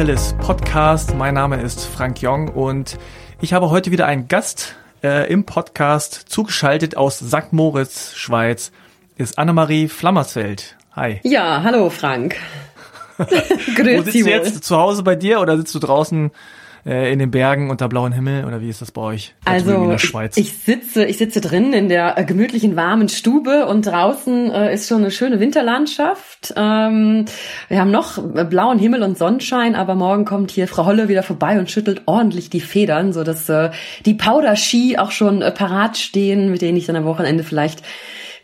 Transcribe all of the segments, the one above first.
Tacheles Podcast. Mein Name ist Frank Jong und ich habe heute wieder einen Gast äh, im Podcast zugeschaltet aus St. Moritz, Schweiz, ist Annemarie Flammersfeld. Hi. Ja, hallo Frank. Grüß Wo sitzt du jetzt? Zu Hause bei dir oder sitzt du draußen äh, in den Bergen unter blauem Himmel oder wie ist das bei euch? Also ich, ich, sitze, ich sitze drin in der äh, gemütlichen warmen Stube und draußen äh, ist schon eine schöne Winterlandschaft. Ähm, wir haben noch äh, blauen Himmel und Sonnenschein, aber morgen kommt hier Frau Holle wieder vorbei und schüttelt ordentlich die Federn, so dass äh, die Powder-Ski auch schon äh, parat stehen, mit denen ich dann am Wochenende vielleicht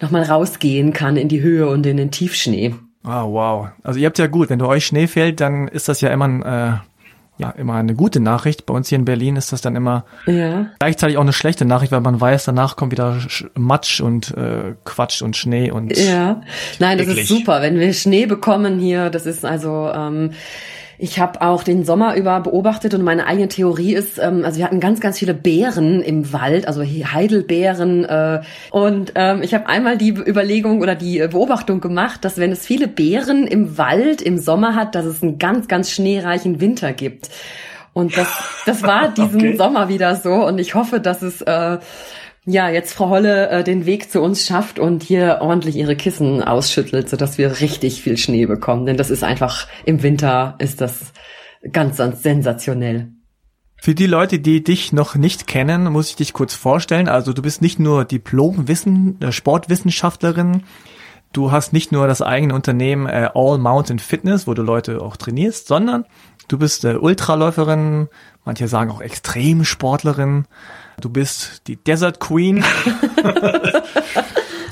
noch mal rausgehen kann in die Höhe und in den Tiefschnee. Ah, wow. Also ihr habt ja gut, wenn du euch Schnee fällt, dann ist das ja immer ein äh, ja immer eine gute Nachricht. Bei uns hier in Berlin ist das dann immer ja. gleichzeitig auch eine schlechte Nachricht, weil man weiß, danach kommt wieder Matsch und äh, Quatsch und Schnee und ja. Nein, das eklig. ist super, wenn wir Schnee bekommen hier. Das ist also ähm, ich habe auch den Sommer über beobachtet und meine eigene Theorie ist, ähm, also wir hatten ganz, ganz viele Beeren im Wald, also Heidelbeeren. Äh, und ähm, ich habe einmal die Überlegung oder die Beobachtung gemacht, dass wenn es viele Beeren im Wald im Sommer hat, dass es einen ganz, ganz schneereichen Winter gibt. Und das, das war diesen okay. Sommer wieder so. Und ich hoffe, dass es äh, ja, jetzt Frau Holle äh, den Weg zu uns schafft und hier ordentlich ihre Kissen ausschüttelt, sodass wir richtig viel Schnee bekommen. Denn das ist einfach, im Winter ist das ganz, ganz sensationell. Für die Leute, die dich noch nicht kennen, muss ich dich kurz vorstellen. Also du bist nicht nur Diplom-Wissen, äh, Sportwissenschaftlerin, du hast nicht nur das eigene Unternehmen äh, All Mountain Fitness, wo du Leute auch trainierst, sondern du bist äh, Ultraläuferin, manche sagen auch Extremsportlerin. Du bist die Desert Queen.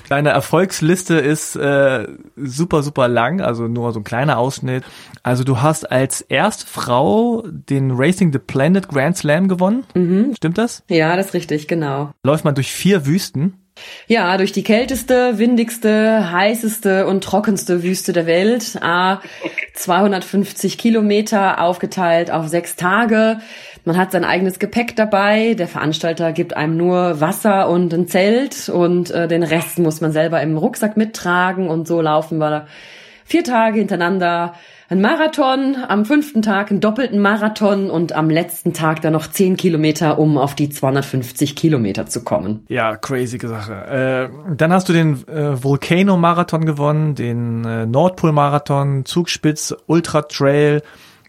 Deine Erfolgsliste ist äh, super, super lang, also nur so ein kleiner Ausschnitt. Also du hast als erste Frau den Racing the Planet Grand Slam gewonnen. Mhm. Stimmt das? Ja, das ist richtig, genau. Läuft man durch vier Wüsten. Ja, durch die kälteste, windigste, heißeste und trockenste Wüste der Welt. A, 250 Kilometer aufgeteilt auf sechs Tage. Man hat sein eigenes Gepäck dabei. Der Veranstalter gibt einem nur Wasser und ein Zelt und äh, den Rest muss man selber im Rucksack mittragen. Und so laufen wir vier Tage hintereinander ein Marathon, am fünften Tag einen doppelten Marathon und am letzten Tag dann noch zehn Kilometer, um auf die 250 Kilometer zu kommen. Ja, crazy Sache. Äh, dann hast du den äh, Volcano-Marathon gewonnen, den äh, Nordpol-Marathon, Zugspitz, Ultra Trail.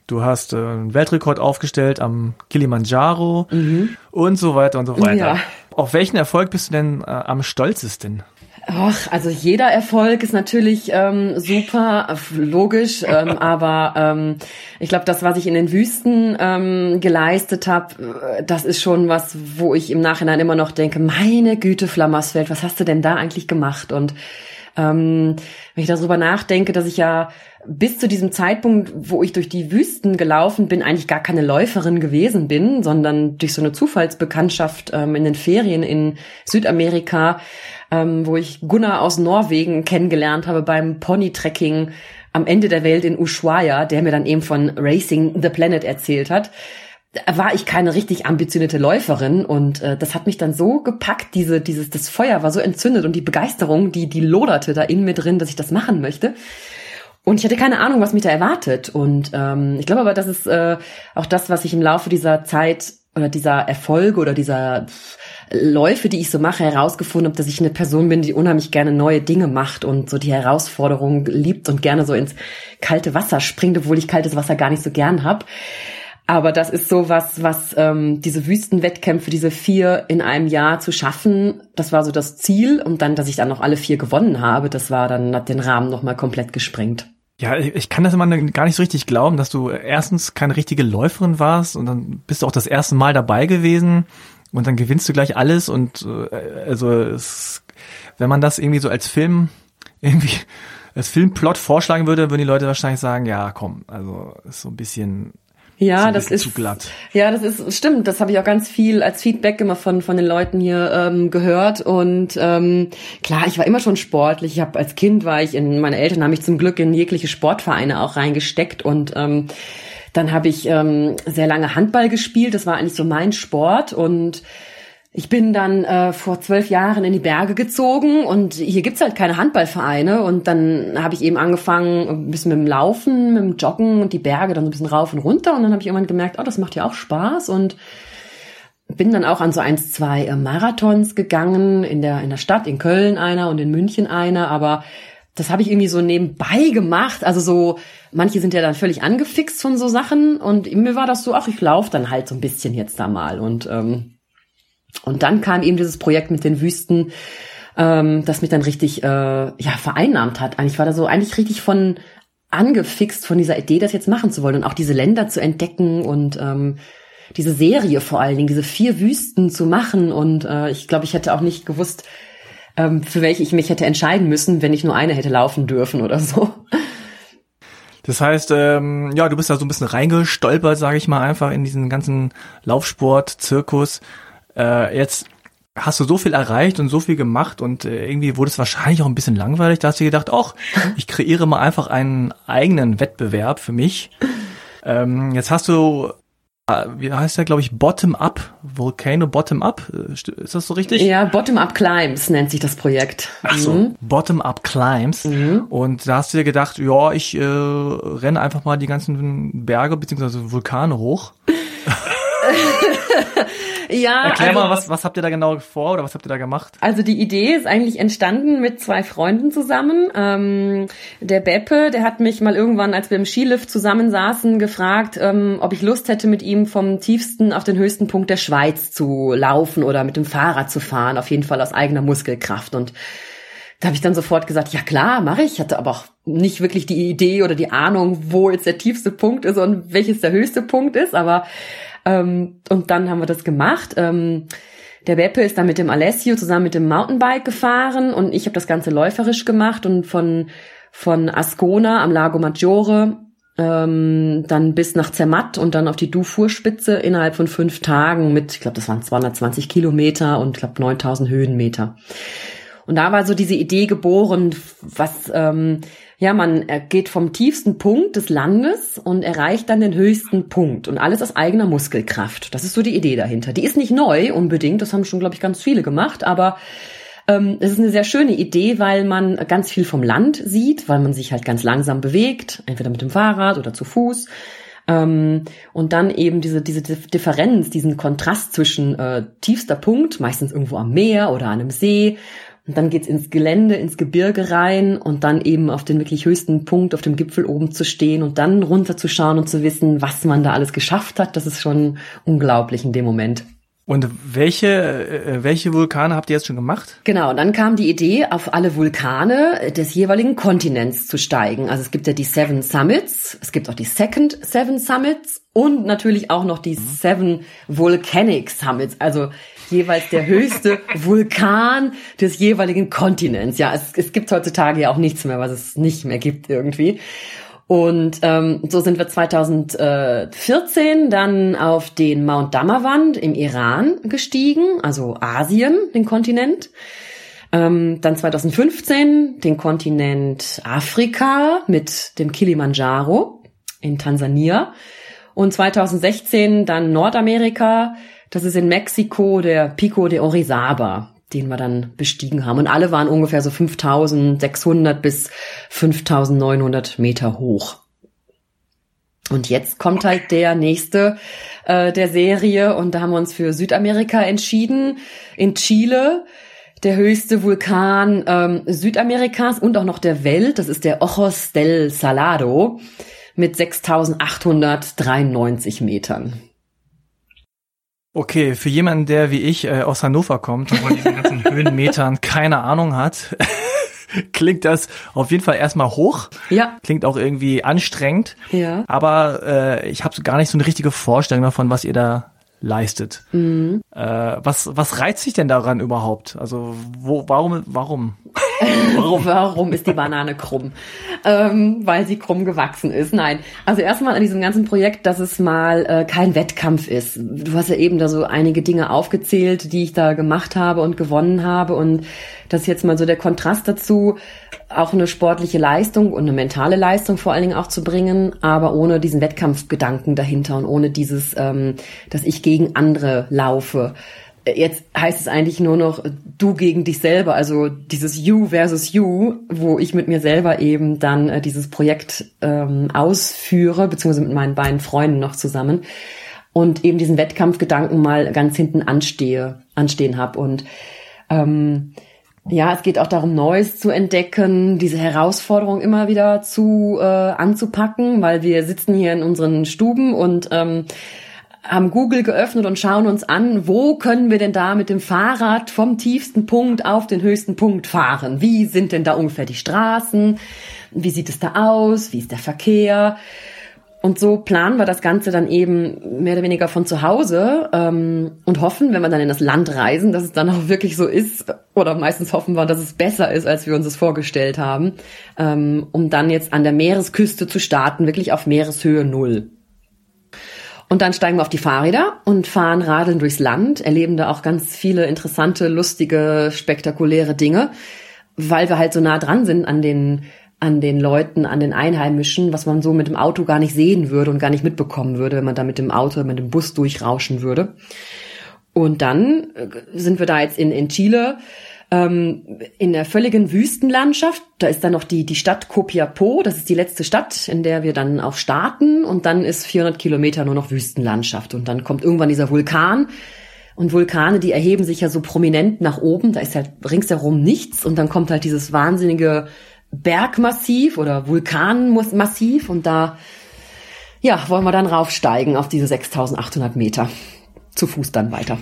Du hast äh, einen Weltrekord aufgestellt am Kilimanjaro mhm. und so weiter und so weiter. Ja. Auf welchen Erfolg bist du denn äh, am stolzesten? Ach, also jeder Erfolg ist natürlich ähm, super, logisch, ähm, aber ähm, ich glaube, das, was ich in den Wüsten ähm, geleistet habe, äh, das ist schon was, wo ich im Nachhinein immer noch denke, meine Güte, Flammersfeld, was hast du denn da eigentlich gemacht? Und ähm, wenn ich darüber nachdenke, dass ich ja bis zu diesem Zeitpunkt, wo ich durch die Wüsten gelaufen bin, eigentlich gar keine Läuferin gewesen bin, sondern durch so eine Zufallsbekanntschaft ähm, in den Ferien in Südamerika, ähm, wo ich Gunnar aus Norwegen kennengelernt habe beim Pony-Trekking am Ende der Welt in Ushuaia, der mir dann eben von Racing the Planet erzählt hat war ich keine richtig ambitionierte Läuferin und äh, das hat mich dann so gepackt, diese dieses das Feuer war so entzündet und die Begeisterung, die die loderte da in mir drin, dass ich das machen möchte. Und ich hatte keine Ahnung, was mich da erwartet. Und ähm, ich glaube aber, das ist äh, auch das, was ich im Laufe dieser Zeit oder dieser Erfolge oder dieser Läufe, die ich so mache, herausgefunden habe, dass ich eine Person bin, die unheimlich gerne neue Dinge macht und so die Herausforderung liebt und gerne so ins kalte Wasser springt, obwohl ich kaltes Wasser gar nicht so gern hab. Aber das ist so was, was ähm, diese Wüstenwettkämpfe, diese vier in einem Jahr zu schaffen, das war so das Ziel. Und dann, dass ich dann noch alle vier gewonnen habe, das war dann, hat den Rahmen nochmal komplett gesprengt. Ja, ich kann das immer gar nicht so richtig glauben, dass du erstens keine richtige Läuferin warst und dann bist du auch das erste Mal dabei gewesen und dann gewinnst du gleich alles und äh, also es, wenn man das irgendwie so als Film irgendwie als Filmplot vorschlagen würde, würden die Leute wahrscheinlich sagen, ja, komm, also ist so ein bisschen ja, das ist ja, das ist stimmt. Das habe ich auch ganz viel als Feedback immer von von den Leuten hier ähm, gehört. Und ähm, klar, ich war immer schon sportlich. Ich habe als Kind war ich in meine Eltern haben mich zum Glück in jegliche Sportvereine auch reingesteckt und ähm, dann habe ich ähm, sehr lange Handball gespielt. Das war eigentlich so mein Sport und ich bin dann äh, vor zwölf Jahren in die Berge gezogen und hier gibt's halt keine Handballvereine. Und dann habe ich eben angefangen ein bisschen mit dem Laufen, mit dem Joggen und die Berge dann so ein bisschen rauf und runter. Und dann habe ich irgendwann gemerkt, oh, das macht ja auch Spaß. Und bin dann auch an so eins, zwei äh, Marathons gegangen. In der in der Stadt, in Köln einer und in München einer, aber das habe ich irgendwie so nebenbei gemacht. Also so, manche sind ja dann völlig angefixt von so Sachen. Und mir war das so, ach, ich laufe dann halt so ein bisschen jetzt da mal. Und ähm, und dann kam eben dieses Projekt mit den Wüsten, ähm, das mich dann richtig äh, ja vereinnahmt hat. Eigentlich war da so eigentlich richtig von angefixt von dieser Idee, das jetzt machen zu wollen und auch diese Länder zu entdecken und ähm, diese Serie vor allen Dingen, diese vier Wüsten zu machen. Und äh, ich glaube, ich hätte auch nicht gewusst, ähm, für welche ich mich hätte entscheiden müssen, wenn ich nur eine hätte laufen dürfen oder so. Das heißt, ähm, ja, du bist da so ein bisschen reingestolpert, sage ich mal, einfach in diesen ganzen Laufsport-Zirkus äh, jetzt hast du so viel erreicht und so viel gemacht und äh, irgendwie wurde es wahrscheinlich auch ein bisschen langweilig. Da hast du gedacht, ach, ich kreiere mal einfach einen eigenen Wettbewerb für mich. Ähm, jetzt hast du, äh, wie heißt der, glaube ich, Bottom-Up, Volcano Bottom-Up, äh, ist das so richtig? Ja, Bottom-Up Climbs nennt sich das Projekt. Ach so, mhm. Bottom-Up Climbs. Mhm. Und da hast du dir gedacht, ja, ich äh, renne einfach mal die ganzen Berge beziehungsweise Vulkane hoch. Ja. Erklär also, mal, was, was habt ihr da genau vor oder was habt ihr da gemacht? Also die Idee ist eigentlich entstanden mit zwei Freunden zusammen. Ähm, der Beppe, der hat mich mal irgendwann, als wir im Skilift zusammensaßen, gefragt, ähm, ob ich Lust hätte, mit ihm vom tiefsten auf den höchsten Punkt der Schweiz zu laufen oder mit dem Fahrrad zu fahren. Auf jeden Fall aus eigener Muskelkraft. Und da habe ich dann sofort gesagt, ja klar, mache ich. Ich hatte aber auch nicht wirklich die Idee oder die Ahnung, wo jetzt der tiefste Punkt ist und welches der höchste Punkt ist. Aber ähm, und dann haben wir das gemacht. Ähm, der Beppe ist dann mit dem Alessio zusammen mit dem Mountainbike gefahren und ich habe das Ganze läuferisch gemacht und von, von Ascona am Lago Maggiore ähm, dann bis nach Zermatt und dann auf die Dufourspitze innerhalb von fünf Tagen mit, ich glaube, das waren 220 Kilometer und ich glaube 9000 Höhenmeter. Und da war so diese Idee geboren, was ähm, ja, man geht vom tiefsten Punkt des Landes und erreicht dann den höchsten Punkt und alles aus eigener Muskelkraft. Das ist so die Idee dahinter. Die ist nicht neu unbedingt, das haben schon, glaube ich, ganz viele gemacht, aber ähm, es ist eine sehr schöne Idee, weil man ganz viel vom Land sieht, weil man sich halt ganz langsam bewegt, entweder mit dem Fahrrad oder zu Fuß. Ähm, und dann eben diese, diese Differenz, diesen Kontrast zwischen äh, tiefster Punkt, meistens irgendwo am Meer oder an einem See, und dann geht's ins Gelände, ins Gebirge rein und dann eben auf den wirklich höchsten Punkt, auf dem Gipfel oben zu stehen und dann runterzuschauen und zu wissen, was man da alles geschafft hat. Das ist schon unglaublich in dem Moment. Und welche, äh, welche Vulkane habt ihr jetzt schon gemacht? Genau, dann kam die Idee, auf alle Vulkane des jeweiligen Kontinents zu steigen. Also es gibt ja die Seven Summits, es gibt auch die Second Seven Summits und natürlich auch noch die Seven Volcanic Summits. Also jeweils der höchste Vulkan des jeweiligen Kontinents. Ja, es, es gibt heutzutage ja auch nichts mehr, was es nicht mehr gibt irgendwie. Und ähm, so sind wir 2014 dann auf den Mount Damavand im Iran gestiegen, also Asien, den Kontinent. Ähm, dann 2015 den Kontinent Afrika mit dem Kilimanjaro in Tansania. Und 2016 dann Nordamerika das ist in Mexiko der Pico de Orizaba, den wir dann bestiegen haben. Und alle waren ungefähr so 5600 bis 5900 Meter hoch. Und jetzt kommt halt der nächste äh, der Serie und da haben wir uns für Südamerika entschieden. In Chile der höchste Vulkan ähm, Südamerikas und auch noch der Welt. Das ist der Ojos del Salado mit 6893 Metern. Okay, für jemanden, der wie ich äh, aus Hannover kommt und von diesen ganzen Höhenmetern keine Ahnung hat, klingt das auf jeden Fall erstmal hoch. Ja. Klingt auch irgendwie anstrengend. Ja. Aber äh, ich habe gar nicht so eine richtige Vorstellung davon, was ihr da leistet. Mhm. Äh, was, was reizt sich denn daran überhaupt? Also wo, warum, warum? warum? warum ist die Banane krumm? Ähm, weil sie krumm gewachsen ist. Nein. Also erstmal an diesem ganzen Projekt, dass es mal äh, kein Wettkampf ist. Du hast ja eben da so einige Dinge aufgezählt, die ich da gemacht habe und gewonnen habe. Und das ist jetzt mal so der Kontrast dazu, auch eine sportliche Leistung und eine mentale Leistung vor allen Dingen auch zu bringen, aber ohne diesen Wettkampfgedanken dahinter und ohne dieses, ähm, dass ich gegen andere laufe. jetzt heißt es eigentlich nur noch du gegen dich selber, also dieses You versus You, wo ich mit mir selber eben dann äh, dieses Projekt ähm, ausführe, beziehungsweise mit meinen beiden Freunden noch zusammen und eben diesen Wettkampfgedanken mal ganz hinten anstehe, anstehen habe und ähm, ja, es geht auch darum, Neues zu entdecken, diese Herausforderung immer wieder zu äh, anzupacken, weil wir sitzen hier in unseren Stuben und ähm, haben Google geöffnet und schauen uns an, wo können wir denn da mit dem Fahrrad vom tiefsten Punkt auf den höchsten Punkt fahren? Wie sind denn da ungefähr die Straßen? Wie sieht es da aus? Wie ist der Verkehr? Und so planen wir das Ganze dann eben mehr oder weniger von zu Hause ähm, und hoffen, wenn wir dann in das Land reisen, dass es dann auch wirklich so ist. Oder meistens hoffen wir, dass es besser ist, als wir uns es vorgestellt haben, ähm, um dann jetzt an der Meeresküste zu starten, wirklich auf Meereshöhe Null. Und dann steigen wir auf die Fahrräder und fahren radeln durchs Land, erleben da auch ganz viele interessante, lustige, spektakuläre Dinge, weil wir halt so nah dran sind an den an den Leuten, an den Einheimischen, was man so mit dem Auto gar nicht sehen würde und gar nicht mitbekommen würde, wenn man da mit dem Auto, mit dem Bus durchrauschen würde. Und dann äh, sind wir da jetzt in, in Chile, ähm, in der völligen Wüstenlandschaft. Da ist dann noch die, die Stadt Copiapó, das ist die letzte Stadt, in der wir dann auch starten. Und dann ist 400 Kilometer nur noch Wüstenlandschaft. Und dann kommt irgendwann dieser Vulkan. Und Vulkane, die erheben sich ja so prominent nach oben. Da ist halt ringsherum nichts. Und dann kommt halt dieses wahnsinnige Bergmassiv oder Vulkanmassiv und da ja, wollen wir dann raufsteigen auf diese 6800 Meter. Zu Fuß dann weiter.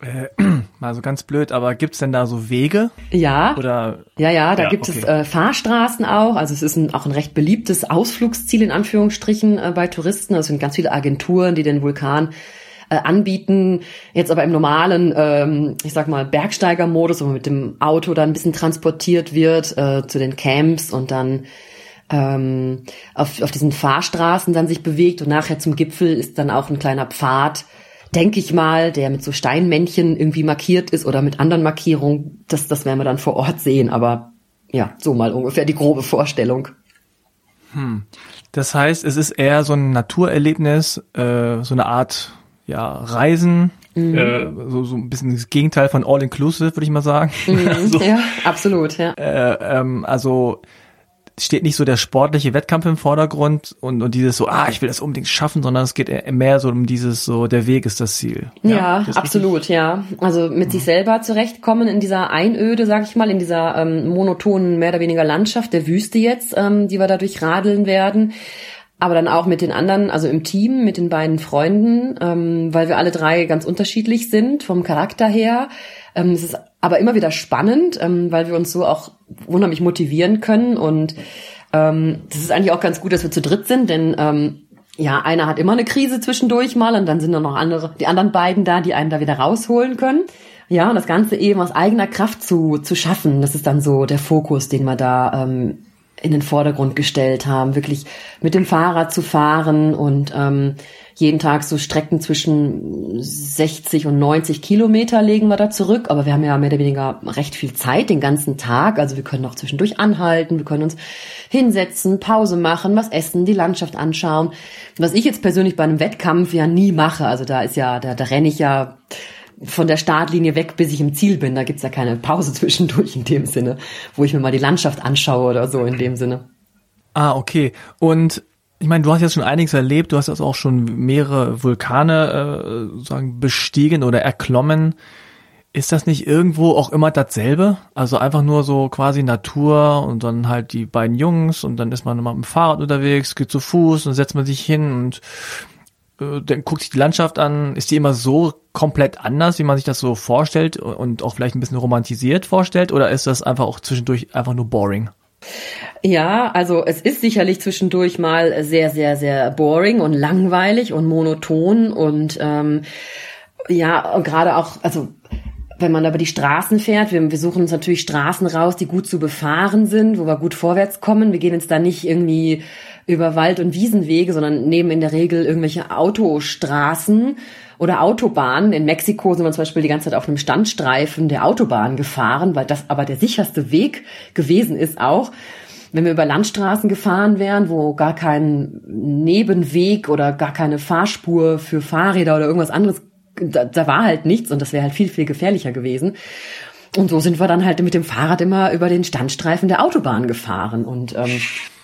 Äh, mal so ganz blöd, aber gibt's denn da so Wege? Ja. Oder? Ja, ja, da ja, gibt okay. es äh, Fahrstraßen auch. Also es ist ein, auch ein recht beliebtes Ausflugsziel in Anführungsstrichen äh, bei Touristen. Also es sind ganz viele Agenturen, die den Vulkan äh, anbieten. Jetzt aber im normalen, ähm, ich sag mal, Bergsteigermodus, wo man mit dem Auto dann ein bisschen transportiert wird äh, zu den Camps und dann ähm, auf, auf diesen Fahrstraßen dann sich bewegt und nachher zum Gipfel ist dann auch ein kleiner Pfad, denke ich mal, der mit so Steinmännchen irgendwie markiert ist oder mit anderen Markierungen. Das, das werden wir dann vor Ort sehen, aber ja, so mal ungefähr die grobe Vorstellung. Hm. Das heißt, es ist eher so ein Naturerlebnis, äh, so eine Art ja, Reisen, mhm. äh, so, so ein bisschen das Gegenteil von All-Inclusive, würde ich mal sagen. Mhm. so, ja, absolut, ja. Äh, ähm, also steht nicht so der sportliche Wettkampf im Vordergrund und, und dieses so, ah, ich will das unbedingt schaffen, sondern es geht mehr so um dieses so, der Weg ist das Ziel. Ja, ja absolut, richtig? ja. Also mit mhm. sich selber zurechtkommen in dieser Einöde, sag ich mal, in dieser ähm, monotonen, mehr oder weniger Landschaft der Wüste jetzt, ähm, die wir dadurch radeln werden aber dann auch mit den anderen, also im Team, mit den beiden Freunden, ähm, weil wir alle drei ganz unterschiedlich sind vom Charakter her. Ähm, es ist aber immer wieder spannend, ähm, weil wir uns so auch wunderlich motivieren können und ähm, das ist eigentlich auch ganz gut, dass wir zu dritt sind, denn ähm, ja, einer hat immer eine Krise zwischendurch mal und dann sind da noch andere, die anderen beiden da, die einen da wieder rausholen können. Ja, und das Ganze eben aus eigener Kraft zu, zu schaffen, das ist dann so der Fokus, den wir da ähm, in den Vordergrund gestellt haben, wirklich mit dem Fahrrad zu fahren und ähm, jeden Tag so Strecken zwischen 60 und 90 Kilometer legen wir da zurück. Aber wir haben ja mehr oder weniger recht viel Zeit den ganzen Tag. Also wir können auch zwischendurch anhalten, wir können uns hinsetzen, Pause machen, was essen, die Landschaft anschauen. Was ich jetzt persönlich bei einem Wettkampf ja nie mache. Also da ist ja, da, da renne ich ja von der Startlinie weg, bis ich im Ziel bin. Da gibt's ja keine Pause zwischendurch in dem Sinne, wo ich mir mal die Landschaft anschaue oder so in dem Sinne. Ah, okay. Und ich meine, du hast jetzt schon einiges erlebt, du hast jetzt auch schon mehrere Vulkane äh, sagen bestiegen oder erklommen. Ist das nicht irgendwo auch immer dasselbe? Also einfach nur so quasi Natur und dann halt die beiden Jungs und dann ist man mal mit dem Fahrrad unterwegs, geht zu Fuß und setzt man sich hin und dann guckt sich die Landschaft an, ist die immer so komplett anders, wie man sich das so vorstellt und auch vielleicht ein bisschen romantisiert vorstellt, oder ist das einfach auch zwischendurch einfach nur boring? Ja, also es ist sicherlich zwischendurch mal sehr, sehr, sehr boring und langweilig und monoton und ähm, ja, gerade auch, also wenn man über die Straßen fährt, wir, wir suchen uns natürlich Straßen raus, die gut zu befahren sind, wo wir gut vorwärts kommen. Wir gehen jetzt da nicht irgendwie über Wald- und Wiesenwege, sondern nehmen in der Regel irgendwelche Autostraßen oder Autobahnen. In Mexiko sind wir zum Beispiel die ganze Zeit auf einem Standstreifen der Autobahn gefahren, weil das aber der sicherste Weg gewesen ist auch. Wenn wir über Landstraßen gefahren wären, wo gar kein Nebenweg oder gar keine Fahrspur für Fahrräder oder irgendwas anderes da, da war halt nichts und das wäre halt viel, viel gefährlicher gewesen. Und so sind wir dann halt mit dem Fahrrad immer über den Standstreifen der Autobahn gefahren und ähm,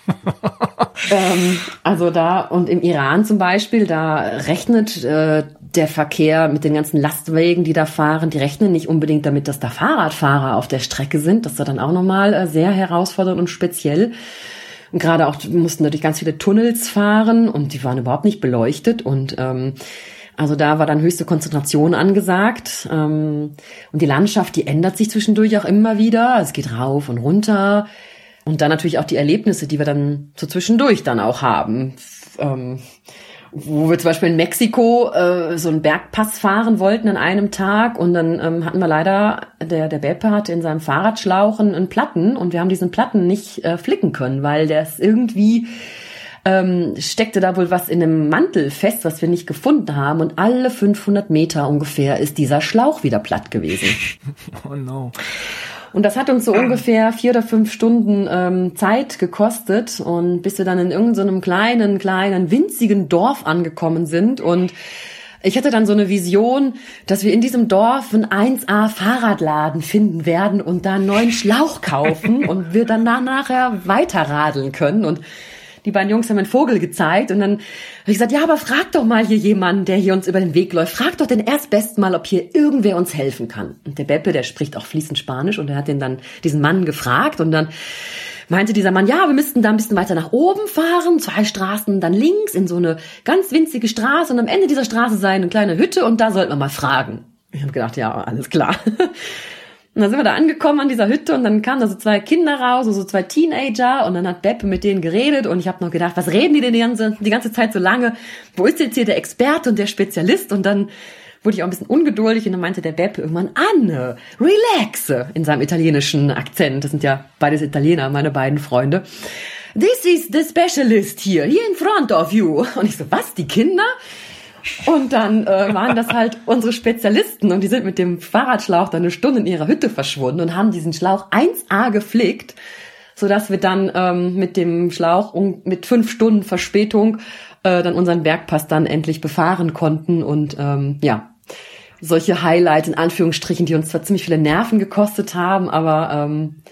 ähm, also da und im Iran zum Beispiel, da rechnet äh, der Verkehr mit den ganzen Lastwagen, die da fahren, die rechnen nicht unbedingt damit, dass da Fahrradfahrer auf der Strecke sind. Das war dann auch nochmal äh, sehr herausfordernd und speziell. Und gerade auch mussten natürlich ganz viele Tunnels fahren und die waren überhaupt nicht beleuchtet und ähm, also da war dann höchste Konzentration angesagt. Ähm, und die Landschaft, die ändert sich zwischendurch auch immer wieder. Es geht rauf und runter. Und dann natürlich auch die Erlebnisse, die wir dann so zwischendurch dann auch haben. Ähm, wo wir zum Beispiel in Mexiko äh, so einen Bergpass fahren wollten an einem Tag und dann ähm, hatten wir leider, der, der Beppe hatte in seinem Fahrradschlauch einen Platten und wir haben diesen Platten nicht äh, flicken können, weil der ist irgendwie ähm, steckte da wohl was in einem Mantel fest, was wir nicht gefunden haben und alle 500 Meter ungefähr ist dieser Schlauch wieder platt gewesen. Oh no. Und das hat uns so ungefähr vier oder fünf Stunden ähm, Zeit gekostet und bis wir dann in irgendeinem so kleinen, kleinen, winzigen Dorf angekommen sind und ich hatte dann so eine Vision, dass wir in diesem Dorf einen 1A Fahrradladen finden werden und da einen neuen Schlauch kaufen und wir dann da nachher weiterradeln können und die beiden Jungs haben einen Vogel gezeigt und dann habe ich gesagt, ja, aber frag doch mal hier jemanden, der hier uns über den Weg läuft. Frag doch den erstbesten mal, ob hier irgendwer uns helfen kann. Und der Beppe, der spricht auch fließend Spanisch und er hat den dann diesen Mann gefragt und dann meinte dieser Mann, ja, wir müssten da ein bisschen weiter nach oben fahren, zwei Straßen, dann links in so eine ganz winzige Straße und am Ende dieser Straße sei eine kleine Hütte und da sollten wir mal fragen. Ich habe gedacht, ja, alles klar. Und dann sind wir da angekommen an dieser Hütte und dann kamen da so zwei Kinder raus, so zwei Teenager und dann hat Beppe mit denen geredet und ich habe noch gedacht, was reden die denn die ganze, die ganze Zeit so lange? Wo ist jetzt hier der Experte und der Spezialist? Und dann wurde ich auch ein bisschen ungeduldig und dann meinte der Beppe irgendwann, Anne, relaxe, in seinem italienischen Akzent. Das sind ja beides Italiener, meine beiden Freunde. This is the specialist here, here in front of you. Und ich so, was, die Kinder? Und dann äh, waren das halt unsere Spezialisten und die sind mit dem Fahrradschlauch dann eine Stunde in ihrer Hütte verschwunden und haben diesen Schlauch 1A geflickt, so dass wir dann ähm, mit dem Schlauch um, mit fünf Stunden Verspätung äh, dann unseren Bergpass dann endlich befahren konnten und ähm, ja solche Highlights in Anführungsstrichen, die uns zwar ziemlich viele Nerven gekostet haben, aber ähm,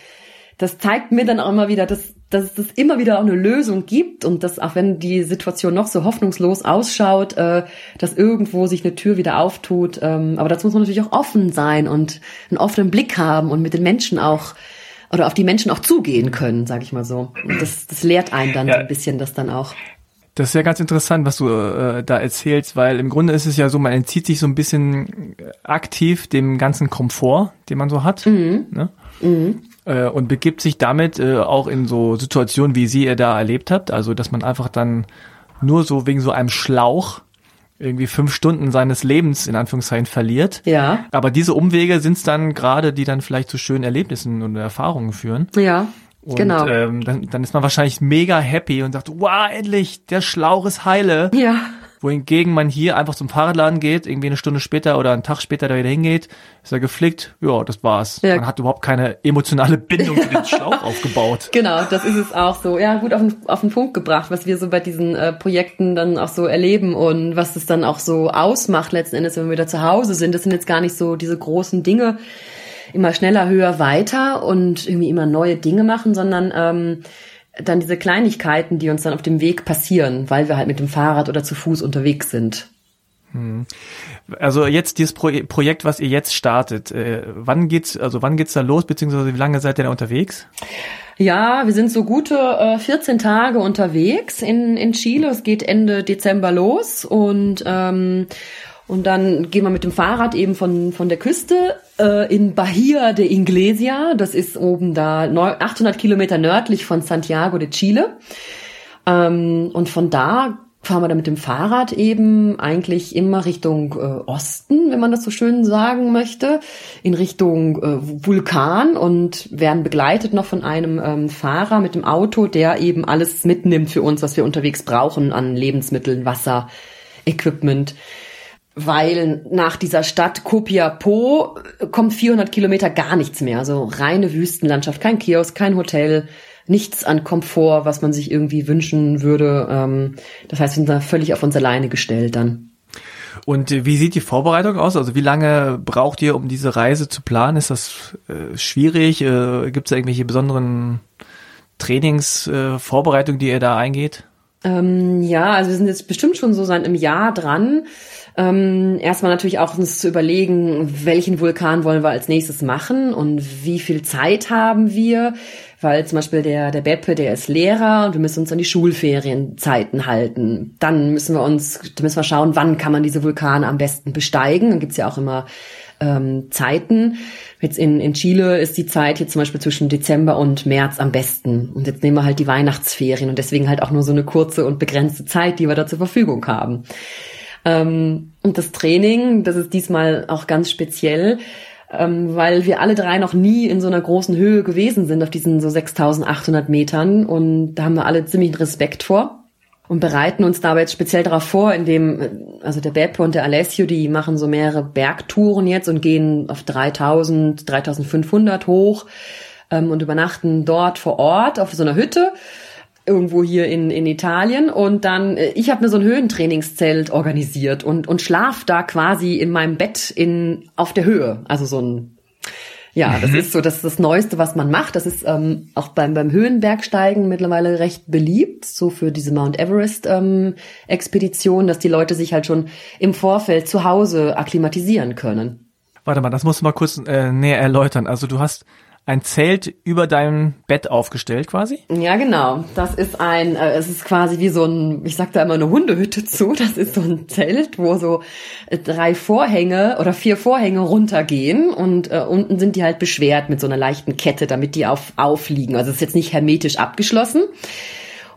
das zeigt mir dann auch immer wieder, dass dass es immer wieder auch eine Lösung gibt und dass auch wenn die Situation noch so hoffnungslos ausschaut, äh, dass irgendwo sich eine Tür wieder auftut. Ähm, aber dazu muss man natürlich auch offen sein und einen offenen Blick haben und mit den Menschen auch oder auf die Menschen auch zugehen können, sage ich mal so. Und das, das lehrt einen dann ja. ein bisschen das dann auch. Das ist ja ganz interessant, was du äh, da erzählst, weil im Grunde ist es ja so, man entzieht sich so ein bisschen aktiv dem ganzen Komfort, den man so hat. Mhm. Ne? Mhm äh, und begibt sich damit äh, auch in so Situationen, wie sie ihr da erlebt habt. Also, dass man einfach dann nur so wegen so einem Schlauch irgendwie fünf Stunden seines Lebens in Anführungszeichen verliert. Ja. Aber diese Umwege sind es dann gerade, die dann vielleicht zu schönen Erlebnissen und Erfahrungen führen. Ja. Und, genau. Ähm, dann, dann ist man wahrscheinlich mega happy und sagt, wow, endlich, der Schlauch ist heile. Ja wohingegen man hier einfach zum Fahrradladen geht, irgendwie eine Stunde später oder einen Tag später da wieder hingeht, ist er geflickt, ja, das war's. Ja. Man hat überhaupt keine emotionale Bindung zu dem Schlauch aufgebaut. Genau, das ist es auch so. Ja, gut auf den, auf den Punkt gebracht, was wir so bei diesen äh, Projekten dann auch so erleben und was es dann auch so ausmacht letzten Endes, wenn wir wieder zu Hause sind. Das sind jetzt gar nicht so diese großen Dinge, immer schneller, höher, weiter und irgendwie immer neue Dinge machen, sondern ähm, dann diese Kleinigkeiten, die uns dann auf dem Weg passieren, weil wir halt mit dem Fahrrad oder zu Fuß unterwegs sind. Hm. Also jetzt dieses Pro Projekt, was ihr jetzt startet, äh, wann geht's, also wann geht's da los, beziehungsweise wie lange seid ihr da unterwegs? Ja, wir sind so gute äh, 14 Tage unterwegs in, in Chile. Es geht Ende Dezember los und ähm, und dann gehen wir mit dem Fahrrad eben von, von der Küste äh, in Bahia de Inglesia. Das ist oben da 800 Kilometer nördlich von Santiago de Chile. Ähm, und von da fahren wir dann mit dem Fahrrad eben eigentlich immer Richtung äh, Osten, wenn man das so schön sagen möchte, in Richtung äh, Vulkan und werden begleitet noch von einem ähm, Fahrer mit dem Auto, der eben alles mitnimmt für uns, was wir unterwegs brauchen an Lebensmitteln, Wasser, Equipment weil nach dieser Stadt Copiapo kommt 400 Kilometer gar nichts mehr. Also reine Wüstenlandschaft, kein Kiosk, kein Hotel, nichts an Komfort, was man sich irgendwie wünschen würde. Ähm, das heißt, wir sind da völlig auf uns alleine gestellt dann. Und wie sieht die Vorbereitung aus? Also wie lange braucht ihr, um diese Reise zu planen? Ist das äh, schwierig? Äh, Gibt es irgendwelche besonderen Trainingsvorbereitungen, äh, die ihr da eingeht? Ähm, ja, also wir sind jetzt bestimmt schon so seit einem Jahr dran. Ähm, erstmal natürlich auch uns zu überlegen, welchen Vulkan wollen wir als nächstes machen und wie viel Zeit haben wir, weil zum Beispiel der, der Beppe, der ist Lehrer und wir müssen uns an die Schulferienzeiten halten. Dann müssen wir uns, dann müssen wir schauen, wann kann man diese Vulkane am besten besteigen. Dann gibt's ja auch immer ähm, Zeiten. Jetzt in, in Chile ist die Zeit jetzt zum Beispiel zwischen Dezember und März am besten. Und jetzt nehmen wir halt die Weihnachtsferien und deswegen halt auch nur so eine kurze und begrenzte Zeit, die wir da zur Verfügung haben. Ähm, und das Training, das ist diesmal auch ganz speziell, ähm, weil wir alle drei noch nie in so einer großen Höhe gewesen sind, auf diesen so 6800 Metern. Und da haben wir alle ziemlich Respekt vor und bereiten uns dabei jetzt speziell darauf vor, indem, also der Beppe und der Alessio, die machen so mehrere Bergtouren jetzt und gehen auf 3000, 3500 hoch ähm, und übernachten dort vor Ort auf so einer Hütte irgendwo hier in, in Italien und dann, äh, ich habe mir so ein Höhentrainingszelt organisiert und, und schlaf da quasi in meinem Bett in, auf der Höhe. Also so ein ja, das mhm. ist so das, ist das Neueste, was man macht. Das ist ähm, auch beim, beim Höhenbergsteigen mittlerweile recht beliebt, so für diese Mount Everest-Expedition, ähm, dass die Leute sich halt schon im Vorfeld zu Hause akklimatisieren können. Warte mal, das musst du mal kurz äh, näher erläutern. Also du hast ein Zelt über deinem Bett aufgestellt quasi? Ja, genau. Das ist ein, äh, es ist quasi wie so ein, ich sag da immer eine Hundehütte zu. Das ist so ein Zelt, wo so äh, drei Vorhänge oder vier Vorhänge runtergehen und äh, unten sind die halt beschwert mit so einer leichten Kette, damit die auf aufliegen. Also es ist jetzt nicht hermetisch abgeschlossen.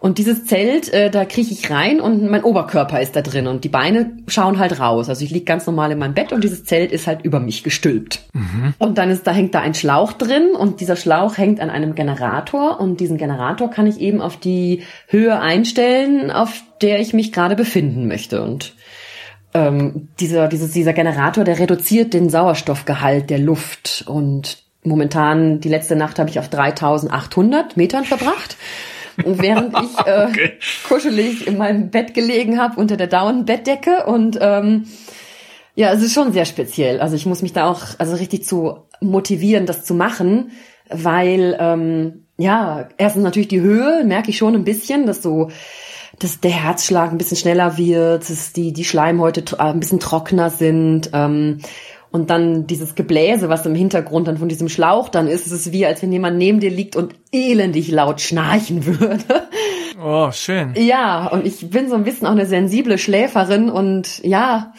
Und dieses Zelt, äh, da krieche ich rein und mein Oberkörper ist da drin und die Beine schauen halt raus. Also ich lieg ganz normal in meinem Bett und dieses Zelt ist halt über mich gestülpt. Mhm. Und dann ist da hängt da ein Schlauch drin und dieser Schlauch hängt an einem Generator und diesen Generator kann ich eben auf die Höhe einstellen, auf der ich mich gerade befinden möchte und ähm, dieser, dieses, dieser Generator, der reduziert den Sauerstoffgehalt der Luft und momentan, die letzte Nacht habe ich auf 3800 Metern verbracht. Und während ich äh, okay. kuschelig in meinem Bett gelegen habe unter der Down-Bettdecke und ähm, ja, es ist schon sehr speziell. Also ich muss mich da auch also richtig zu motivieren, das zu machen, weil ähm, ja erstens natürlich die Höhe merke ich schon ein bisschen, dass so dass der Herzschlag ein bisschen schneller wird, dass die die Schleimhäute ein bisschen trockener sind. Ähm, und dann dieses Gebläse, was im Hintergrund dann von diesem Schlauch dann ist, es ist wie, als wenn jemand neben dir liegt und elendig laut schnarchen würde. Oh, schön. Ja, und ich bin so ein bisschen auch eine sensible Schläferin und ja,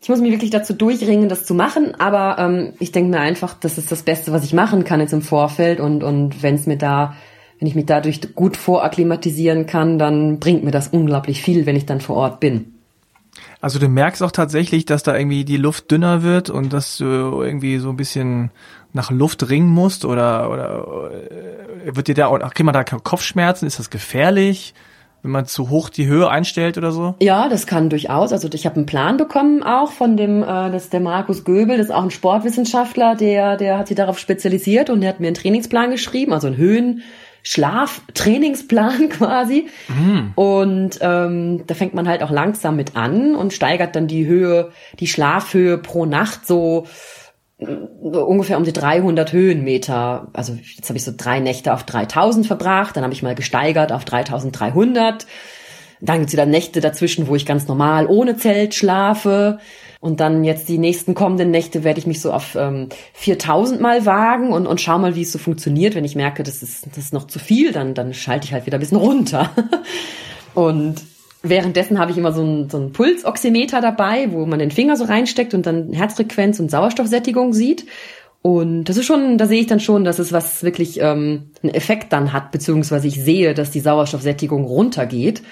ich muss mich wirklich dazu durchringen, das zu machen, aber ähm, ich denke mir einfach, das ist das Beste, was ich machen kann jetzt im Vorfeld und, und wenn es mir da, wenn ich mich dadurch gut vorakklimatisieren kann, dann bringt mir das unglaublich viel, wenn ich dann vor Ort bin. Also du merkst auch tatsächlich, dass da irgendwie die Luft dünner wird und dass du irgendwie so ein bisschen nach Luft ringen musst oder oder äh, wird dir da auch kriegt man da Kopfschmerzen? Ist das gefährlich? wenn man zu hoch die Höhe einstellt oder so? Ja, das kann durchaus. Also ich habe einen Plan bekommen auch von dem, äh, das ist der Markus Göbel, das ist auch ein Sportwissenschaftler, der, der hat sich darauf spezialisiert und der hat mir einen Trainingsplan geschrieben, also einen Höhen, Schlaftrainingsplan quasi. Mhm. Und ähm, da fängt man halt auch langsam mit an und steigert dann die Höhe, die Schlafhöhe pro Nacht so, so ungefähr um die 300 Höhenmeter. Also jetzt habe ich so drei Nächte auf 3000 verbracht, dann habe ich mal gesteigert auf 3300. Dann gibt's wieder Nächte dazwischen, wo ich ganz normal ohne Zelt schlafe. Und dann jetzt die nächsten kommenden Nächte werde ich mich so auf ähm, 4000 Mal wagen und, und schau mal, wie es so funktioniert. Wenn ich merke, das ist, das ist noch zu viel, dann, dann schalte ich halt wieder ein bisschen runter. und währenddessen habe ich immer so ein, so ein Pulsoximeter dabei, wo man den Finger so reinsteckt und dann Herzfrequenz und Sauerstoffsättigung sieht. Und das ist schon, da sehe ich dann schon, dass es was wirklich ähm, einen Effekt dann hat, beziehungsweise ich sehe, dass die Sauerstoffsättigung runtergeht.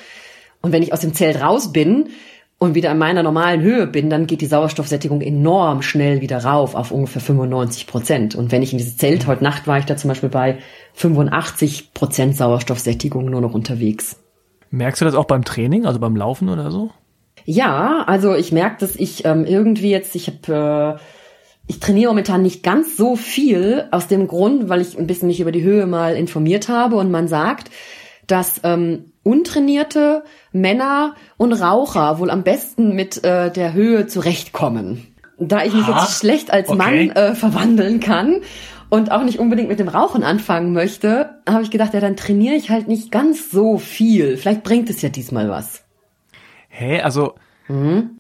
Und wenn ich aus dem Zelt raus bin, und wieder in meiner normalen Höhe bin, dann geht die Sauerstoffsättigung enorm schnell wieder rauf auf ungefähr 95 Prozent. Und wenn ich in dieses Zelt, heute Nacht war ich da zum Beispiel bei 85 Prozent Sauerstoffsättigung nur noch unterwegs. Merkst du das auch beim Training, also beim Laufen oder so? Ja, also ich merke, dass ich ähm, irgendwie jetzt, ich habe, äh, ich trainiere momentan nicht ganz so viel aus dem Grund, weil ich ein bisschen mich über die Höhe mal informiert habe und man sagt, dass ähm, untrainierte Männer und Raucher wohl am besten mit äh, der Höhe zurechtkommen. Da ich mich Ha? jetzt schlecht als Okay. Mann äh, verwandeln kann und auch nicht unbedingt mit dem Rauchen anfangen möchte, habe ich gedacht, ja, dann trainiere ich halt nicht ganz so viel. Vielleicht bringt es ja diesmal was. Hä, also,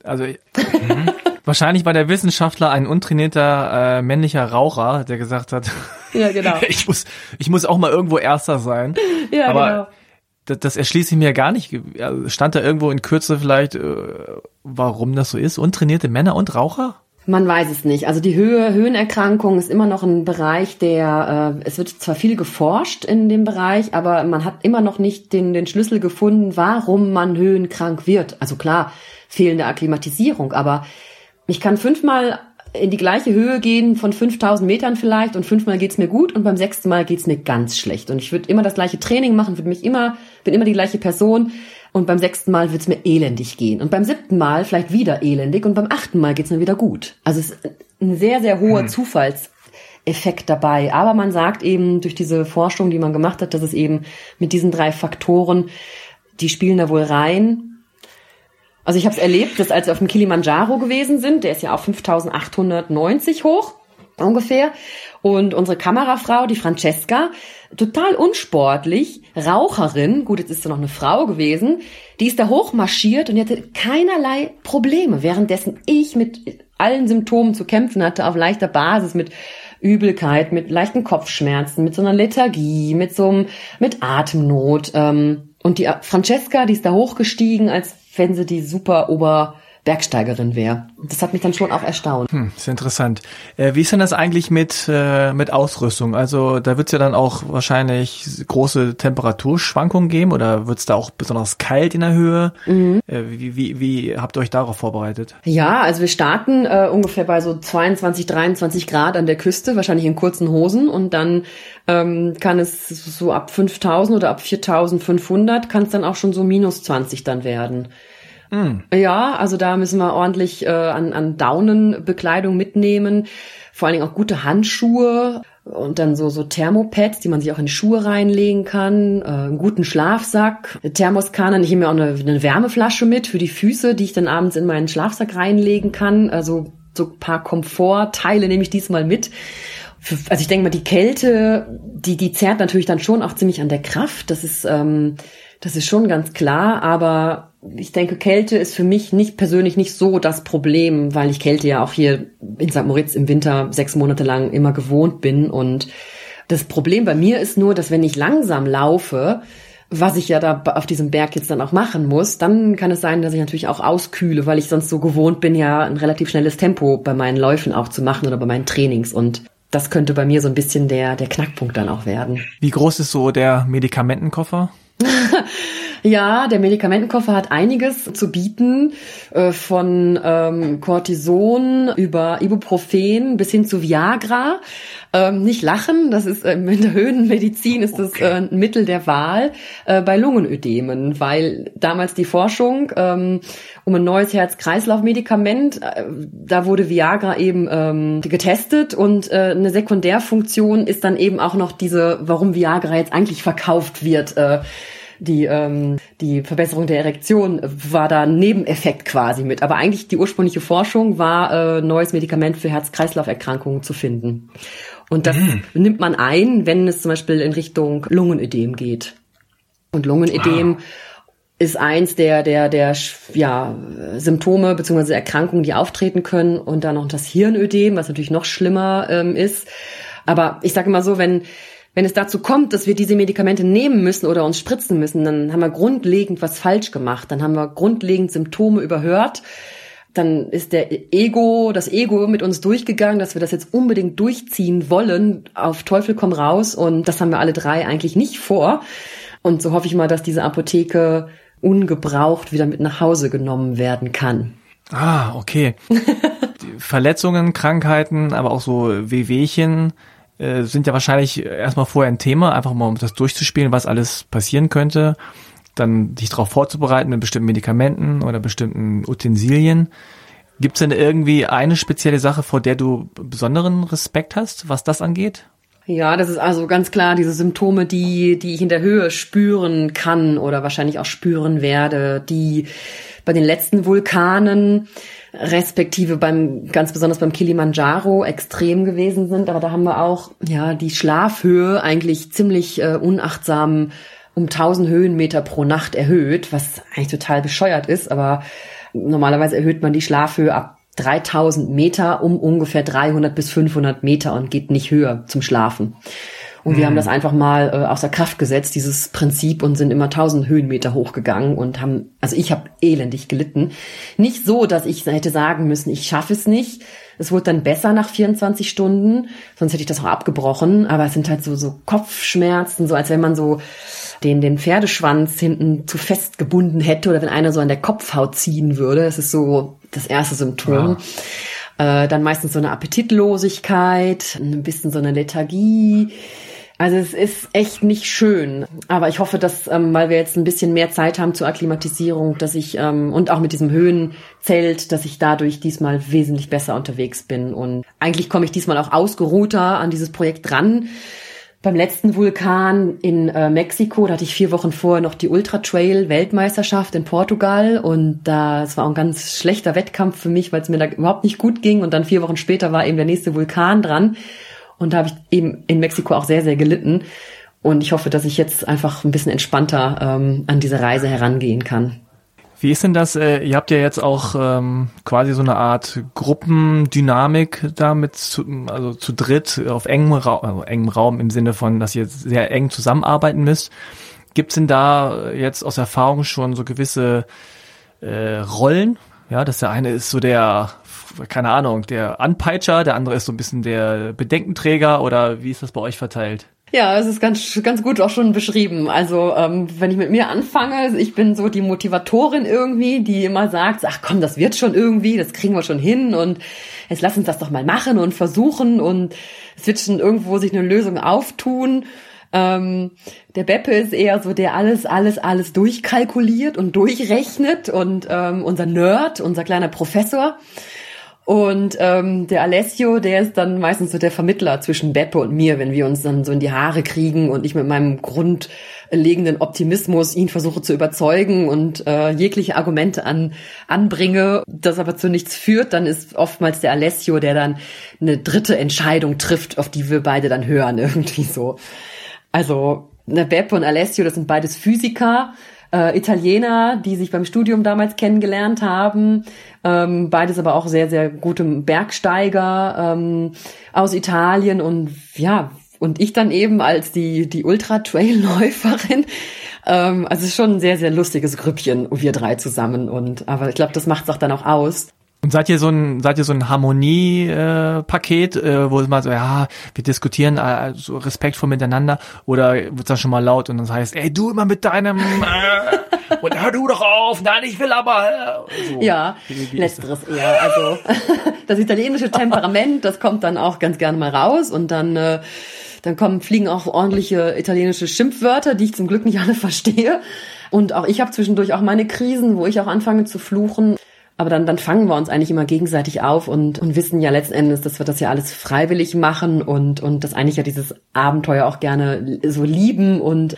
also mhm. wahrscheinlich war der Wissenschaftler ein untrainierter äh, männlicher Raucher, der gesagt hat, Ja, genau. ich muss, ich muss auch mal irgendwo Erster sein. Ja, Aber genau. das, das erschließt sich mir gar nicht. Also Stand da irgendwo in Kürze vielleicht, äh, warum das so ist? Untrainierte Männer und Raucher? Man weiß es nicht. Also die Höhe, Höhenerkrankung ist immer noch ein Bereich, der, äh, es wird zwar viel geforscht in dem Bereich, aber man hat immer noch nicht den, den Schlüssel gefunden, warum man höhenkrank wird. Also klar, fehlende Akklimatisierung, aber ich kann fünfmal in die gleiche Höhe gehen von 5000 Metern vielleicht und fünfmal geht's mir gut und beim sechsten Mal geht's mir ganz schlecht. Und ich würde immer das gleiche Training machen, würde mich immer, bin immer die gleiche Person und beim sechsten Mal wird's mir elendig gehen. Und beim siebten Mal vielleicht wieder elendig und beim achten Mal geht's mir wieder gut. Also es ist ein sehr, sehr hoher Zufallseffekt dabei. Aber man sagt eben durch diese Forschung, die man gemacht hat, dass es eben mit diesen drei Faktoren, die spielen da wohl rein. Also ich habe es erlebt, dass als wir auf dem Kilimanjaro gewesen sind, der ist ja auf 5890 hoch ungefähr, und unsere Kamerafrau, die Francesca, total unsportlich, Raucherin, gut, jetzt ist sie noch eine Frau gewesen, die ist da hochmarschiert und die hatte keinerlei Probleme, währenddessen ich mit allen Symptomen zu kämpfen hatte, auf leichter Basis, mit Übelkeit, mit leichten Kopfschmerzen, mit so einer Lethargie, mit so einem, mit Atemnot. Ähm, und die Francesca, die ist da hochgestiegen, als wenn sie die super Oberbergsteigerin wäre. Das hat mich dann schon auch erstaunt. Hm, ist interessant. Äh, wie ist denn das eigentlich mit, äh, mit Ausrüstung? Also da wird's ja dann auch wahrscheinlich große Temperaturschwankungen geben oder wird's da auch besonders kalt in der Höhe? Äh, wie, wie, wie habt ihr euch darauf vorbereitet? Ja, also wir starten äh, ungefähr bei so 22, 23 Grad an der Küste, wahrscheinlich in kurzen Hosen und dann ähm, kann es so ab 5000 oder ab 4500 kann es dann auch schon so minus 20 dann werden. Ja, also da müssen wir ordentlich äh, an, an Daunenbekleidung mitnehmen, vor allen Dingen auch gute Handschuhe und dann so so Thermopads, die man sich auch in Schuhe reinlegen kann, äh, einen guten Schlafsack, Thermoskanne, ich nehme mir auch eine, eine Wärmeflasche mit für die Füße, die ich dann abends in meinen Schlafsack reinlegen kann, also so paar Komfortteile nehme ich diesmal mit. Also ich denke mal, die Kälte, die, die zerrt natürlich dann schon auch ziemlich an der Kraft. Das ist, ähm, das ist schon ganz klar. Aber ich denke, Kälte ist für mich nicht persönlich nicht so das Problem, weil ich Kälte ja auch hier in St. Moritz im Winter sechs Monate lang immer gewohnt bin. Und das Problem bei mir ist nur, dass wenn ich langsam laufe, was ich ja da auf diesem Berg jetzt dann auch machen muss, dann kann es sein, dass ich natürlich auch auskühle, weil ich sonst so gewohnt bin, ja ein relativ schnelles Tempo bei meinen Läufen auch zu machen oder bei meinen Trainings. Und das könnte bei mir so ein bisschen der, der Knackpunkt dann auch werden. Wie groß ist so der Medikamentenkoffer? Ja, der Medikamentenkoffer hat einiges zu bieten, äh, von ähm, Cortison über Ibuprofen bis hin zu Viagra. Ähm, nicht lachen, das ist ähm, in der Höhenmedizin ist das äh, ein Mittel der Wahl äh, bei Lungenödemen, weil damals die Forschung ähm, um ein neues Herz-Kreislauf-Medikament, äh, da wurde Viagra eben ähm, getestet und äh, eine Sekundärfunktion ist dann eben auch noch diese, warum Viagra jetzt eigentlich verkauft wird. Äh, die, ähm, die Verbesserung der Erektion war da ein Nebeneffekt quasi mit. Aber eigentlich die ursprüngliche Forschung war, äh, neues Medikament für Herz-Kreislauf-Erkrankungen zu finden. Und das nimmt man ein, wenn es zum Beispiel in Richtung Lungenödem geht. Und Lungenödem ist eins der, der, der, ja, Symptome bzw. Erkrankungen, die auftreten können. Und dann noch das Hirnödem, was natürlich noch schlimmer ähm, ist. Aber ich sage immer so, wenn, wenn es dazu kommt, dass wir diese Medikamente nehmen müssen oder uns spritzen müssen, dann haben wir grundlegend was falsch gemacht. Dann haben wir grundlegend Symptome überhört. Dann ist der Ego, das Ego mit uns durchgegangen, dass wir das jetzt unbedingt durchziehen wollen. Auf Teufel komm raus. Und das haben wir alle drei eigentlich nicht vor. Und so hoffe ich mal, dass diese Apotheke ungebraucht wieder mit nach Hause genommen werden kann. Ah, okay. Verletzungen, Krankheiten, aber auch so Wehwehchen äh, sind ja wahrscheinlich erstmal vorher ein Thema, einfach mal um das durchzuspielen, was alles passieren könnte. Dann dich darauf vorzubereiten mit bestimmten Medikamenten oder bestimmten Utensilien. Gibt es denn irgendwie eine spezielle Sache, vor der du besonderen Respekt hast, was das angeht? Ja, das ist also ganz klar diese Symptome, die, die ich in der Höhe spüren kann oder wahrscheinlich auch spüren werde, die bei den letzten Vulkanen respektive beim ganz besonders beim Kilimanjaro extrem gewesen sind, aber da haben wir auch ja die Schlafhöhe eigentlich ziemlich äh, unachtsam um 1000 Höhenmeter pro Nacht erhöht, was eigentlich total bescheuert ist, aber normalerweise erhöht man die Schlafhöhe ab 3000 Meter um ungefähr 300 bis 500 Meter und geht nicht höher zum Schlafen. Und mhm. wir haben mhm. das einfach mal äh, außer Kraft gesetzt, dieses Prinzip, und sind immer 1000 Höhenmeter hochgegangen und haben, also ich habe elendig gelitten. Nicht so, dass ich hätte sagen müssen, ich schaffe es nicht. Es wurde dann besser nach 24 Stunden, sonst hätte ich das auch abgebrochen. Aber es sind halt so, so Kopfschmerzen, so als wenn man so den, den Pferdeschwanz hinten zu fest gebunden hätte oder wenn einer so an der Kopfhaut ziehen würde. Es ist so das erste Symptom. Ja. Äh, dann meistens so eine Appetitlosigkeit, ein bisschen so eine Lethargie also es ist echt nicht schön. Aber ich hoffe, dass, ähm, weil wir jetzt ein bisschen mehr Zeit haben zur Akklimatisierung, dass ich ähm, und auch mit diesem Höhenzelt, dass ich dadurch diesmal wesentlich besser unterwegs bin. Und eigentlich komme ich diesmal auch ausgeruhter an dieses Projekt dran. Beim letzten Vulkan in äh, Mexiko, da hatte ich vier Wochen vorher noch die Ultra Trail Weltmeisterschaft in Portugal und da es war auch ein ganz schlechter Wettkampf für mich, weil es mir da überhaupt nicht gut ging und dann vier Wochen später war eben der nächste Vulkan dran und da habe ich eben in Mexiko auch sehr, sehr gelitten. Und ich hoffe, dass ich jetzt einfach ein bisschen entspannter ähm, an diese Reise herangehen kann. Wie ist denn das? Äh, ihr habt ja jetzt auch ähm, quasi so eine Art Gruppendynamik damit, zu, also zu dritt auf engem, Ra also engem Raum im Sinne von, dass ihr sehr eng zusammenarbeiten müsst. Gibt es denn da jetzt aus Erfahrung schon so gewisse äh, Rollen? Ja, dass der eine ist so der keine Ahnung, der Anpeitscher, der andere ist so ein bisschen der Bedenkenträger oder wie ist das bei euch verteilt? Ja, es ist ganz, ganz gut auch schon beschrieben. Also, ähm, wenn ich mit mir anfange, ich bin so die Motivatorin irgendwie, die immer sagt, ach komm, das wird schon irgendwie, das kriegen wir schon hin und jetzt lass uns das doch mal machen und versuchen und es wird schon irgendwo sich eine Lösung auftun. Ähm, der Beppe ist eher so, der alles, alles, alles durchkalkuliert und durchrechnet und ähm, unser Nerd, unser kleiner Professor. Und ähm, der Alessio, der ist dann meistens so der Vermittler zwischen Beppe und mir, wenn wir uns dann so in die Haare kriegen und ich mit meinem grundlegenden Optimismus ihn versuche zu überzeugen und äh, jegliche Argumente an, anbringe, das aber zu nichts führt, dann ist oftmals der Alessio, der dann eine dritte Entscheidung trifft, auf die wir beide dann hören, irgendwie so. Also der Beppe und Alessio, das sind beides Physiker, äh, Italiener, die sich beim Studium damals kennengelernt haben. Ähm, beides aber auch sehr, sehr gute Bergsteiger ähm, aus Italien und ja, und ich dann eben als die, die Ultra-Trail-Läuferin. Ähm, also es ist schon ein sehr, sehr lustiges Grüppchen, wir drei zusammen. Und aber ich glaube, das macht es auch dann auch aus. Und seid ihr so ein, seid ihr so ein Harmonie-Paket, äh, äh, wo es mal so, ja, wir diskutieren äh, so respektvoll miteinander oder wird dann schon mal laut und das heißt, ey, du immer mit deinem äh, und hör du doch auf, nein, ich will aber. Äh, so. Ja, wie, wie letzteres eher. Also das italienische Temperament, das kommt dann auch ganz gerne mal raus und dann äh, dann kommen, fliegen auch ordentliche italienische Schimpfwörter, die ich zum Glück nicht alle verstehe. Und auch ich habe zwischendurch auch meine Krisen, wo ich auch anfange zu fluchen. Aber dann, dann fangen wir uns eigentlich immer gegenseitig auf und, und wissen ja letzten Endes, dass wir das ja alles freiwillig machen und, und das eigentlich ja dieses Abenteuer auch gerne so lieben und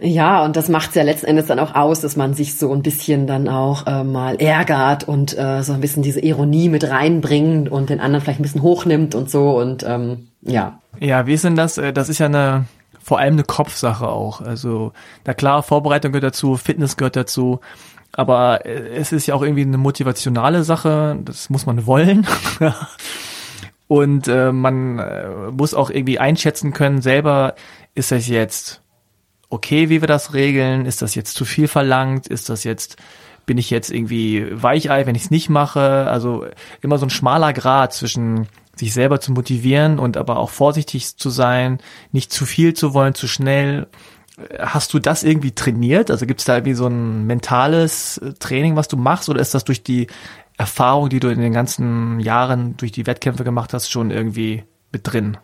ja, und das macht es ja letzten Endes dann auch aus, dass man sich so ein bisschen dann auch äh, mal ärgert und äh, so ein bisschen diese Ironie mit reinbringt und den anderen vielleicht ein bisschen hochnimmt und so und ähm, ja. Ja, wie ist denn das? Äh, das ist ja eine vor allem eine Kopfsache auch. Also, na klar, Vorbereitung gehört dazu, Fitness gehört dazu. Aber äh, es ist ja auch irgendwie eine motivationale Sache, das muss man wollen. Und äh, man äh, muss auch irgendwie einschätzen können, selber, ist das jetzt okay, wie wir das regeln? Ist das jetzt zu viel verlangt? Ist das jetzt, bin ich jetzt irgendwie Weichei, wenn ich es nicht mache? Also immer so ein schmaler Grad zwischen sich selber zu motivieren und aber auch vorsichtig zu sein, nicht zu viel zu wollen, zu schnell Hast du das irgendwie trainiert? Also gibt es da irgendwie so ein mentales äh, Training, was du machst, oder ist das durch die Erfahrung, die du in den ganzen Jahren durch die Wettkämpfe gemacht hast, schon irgendwie mit drin?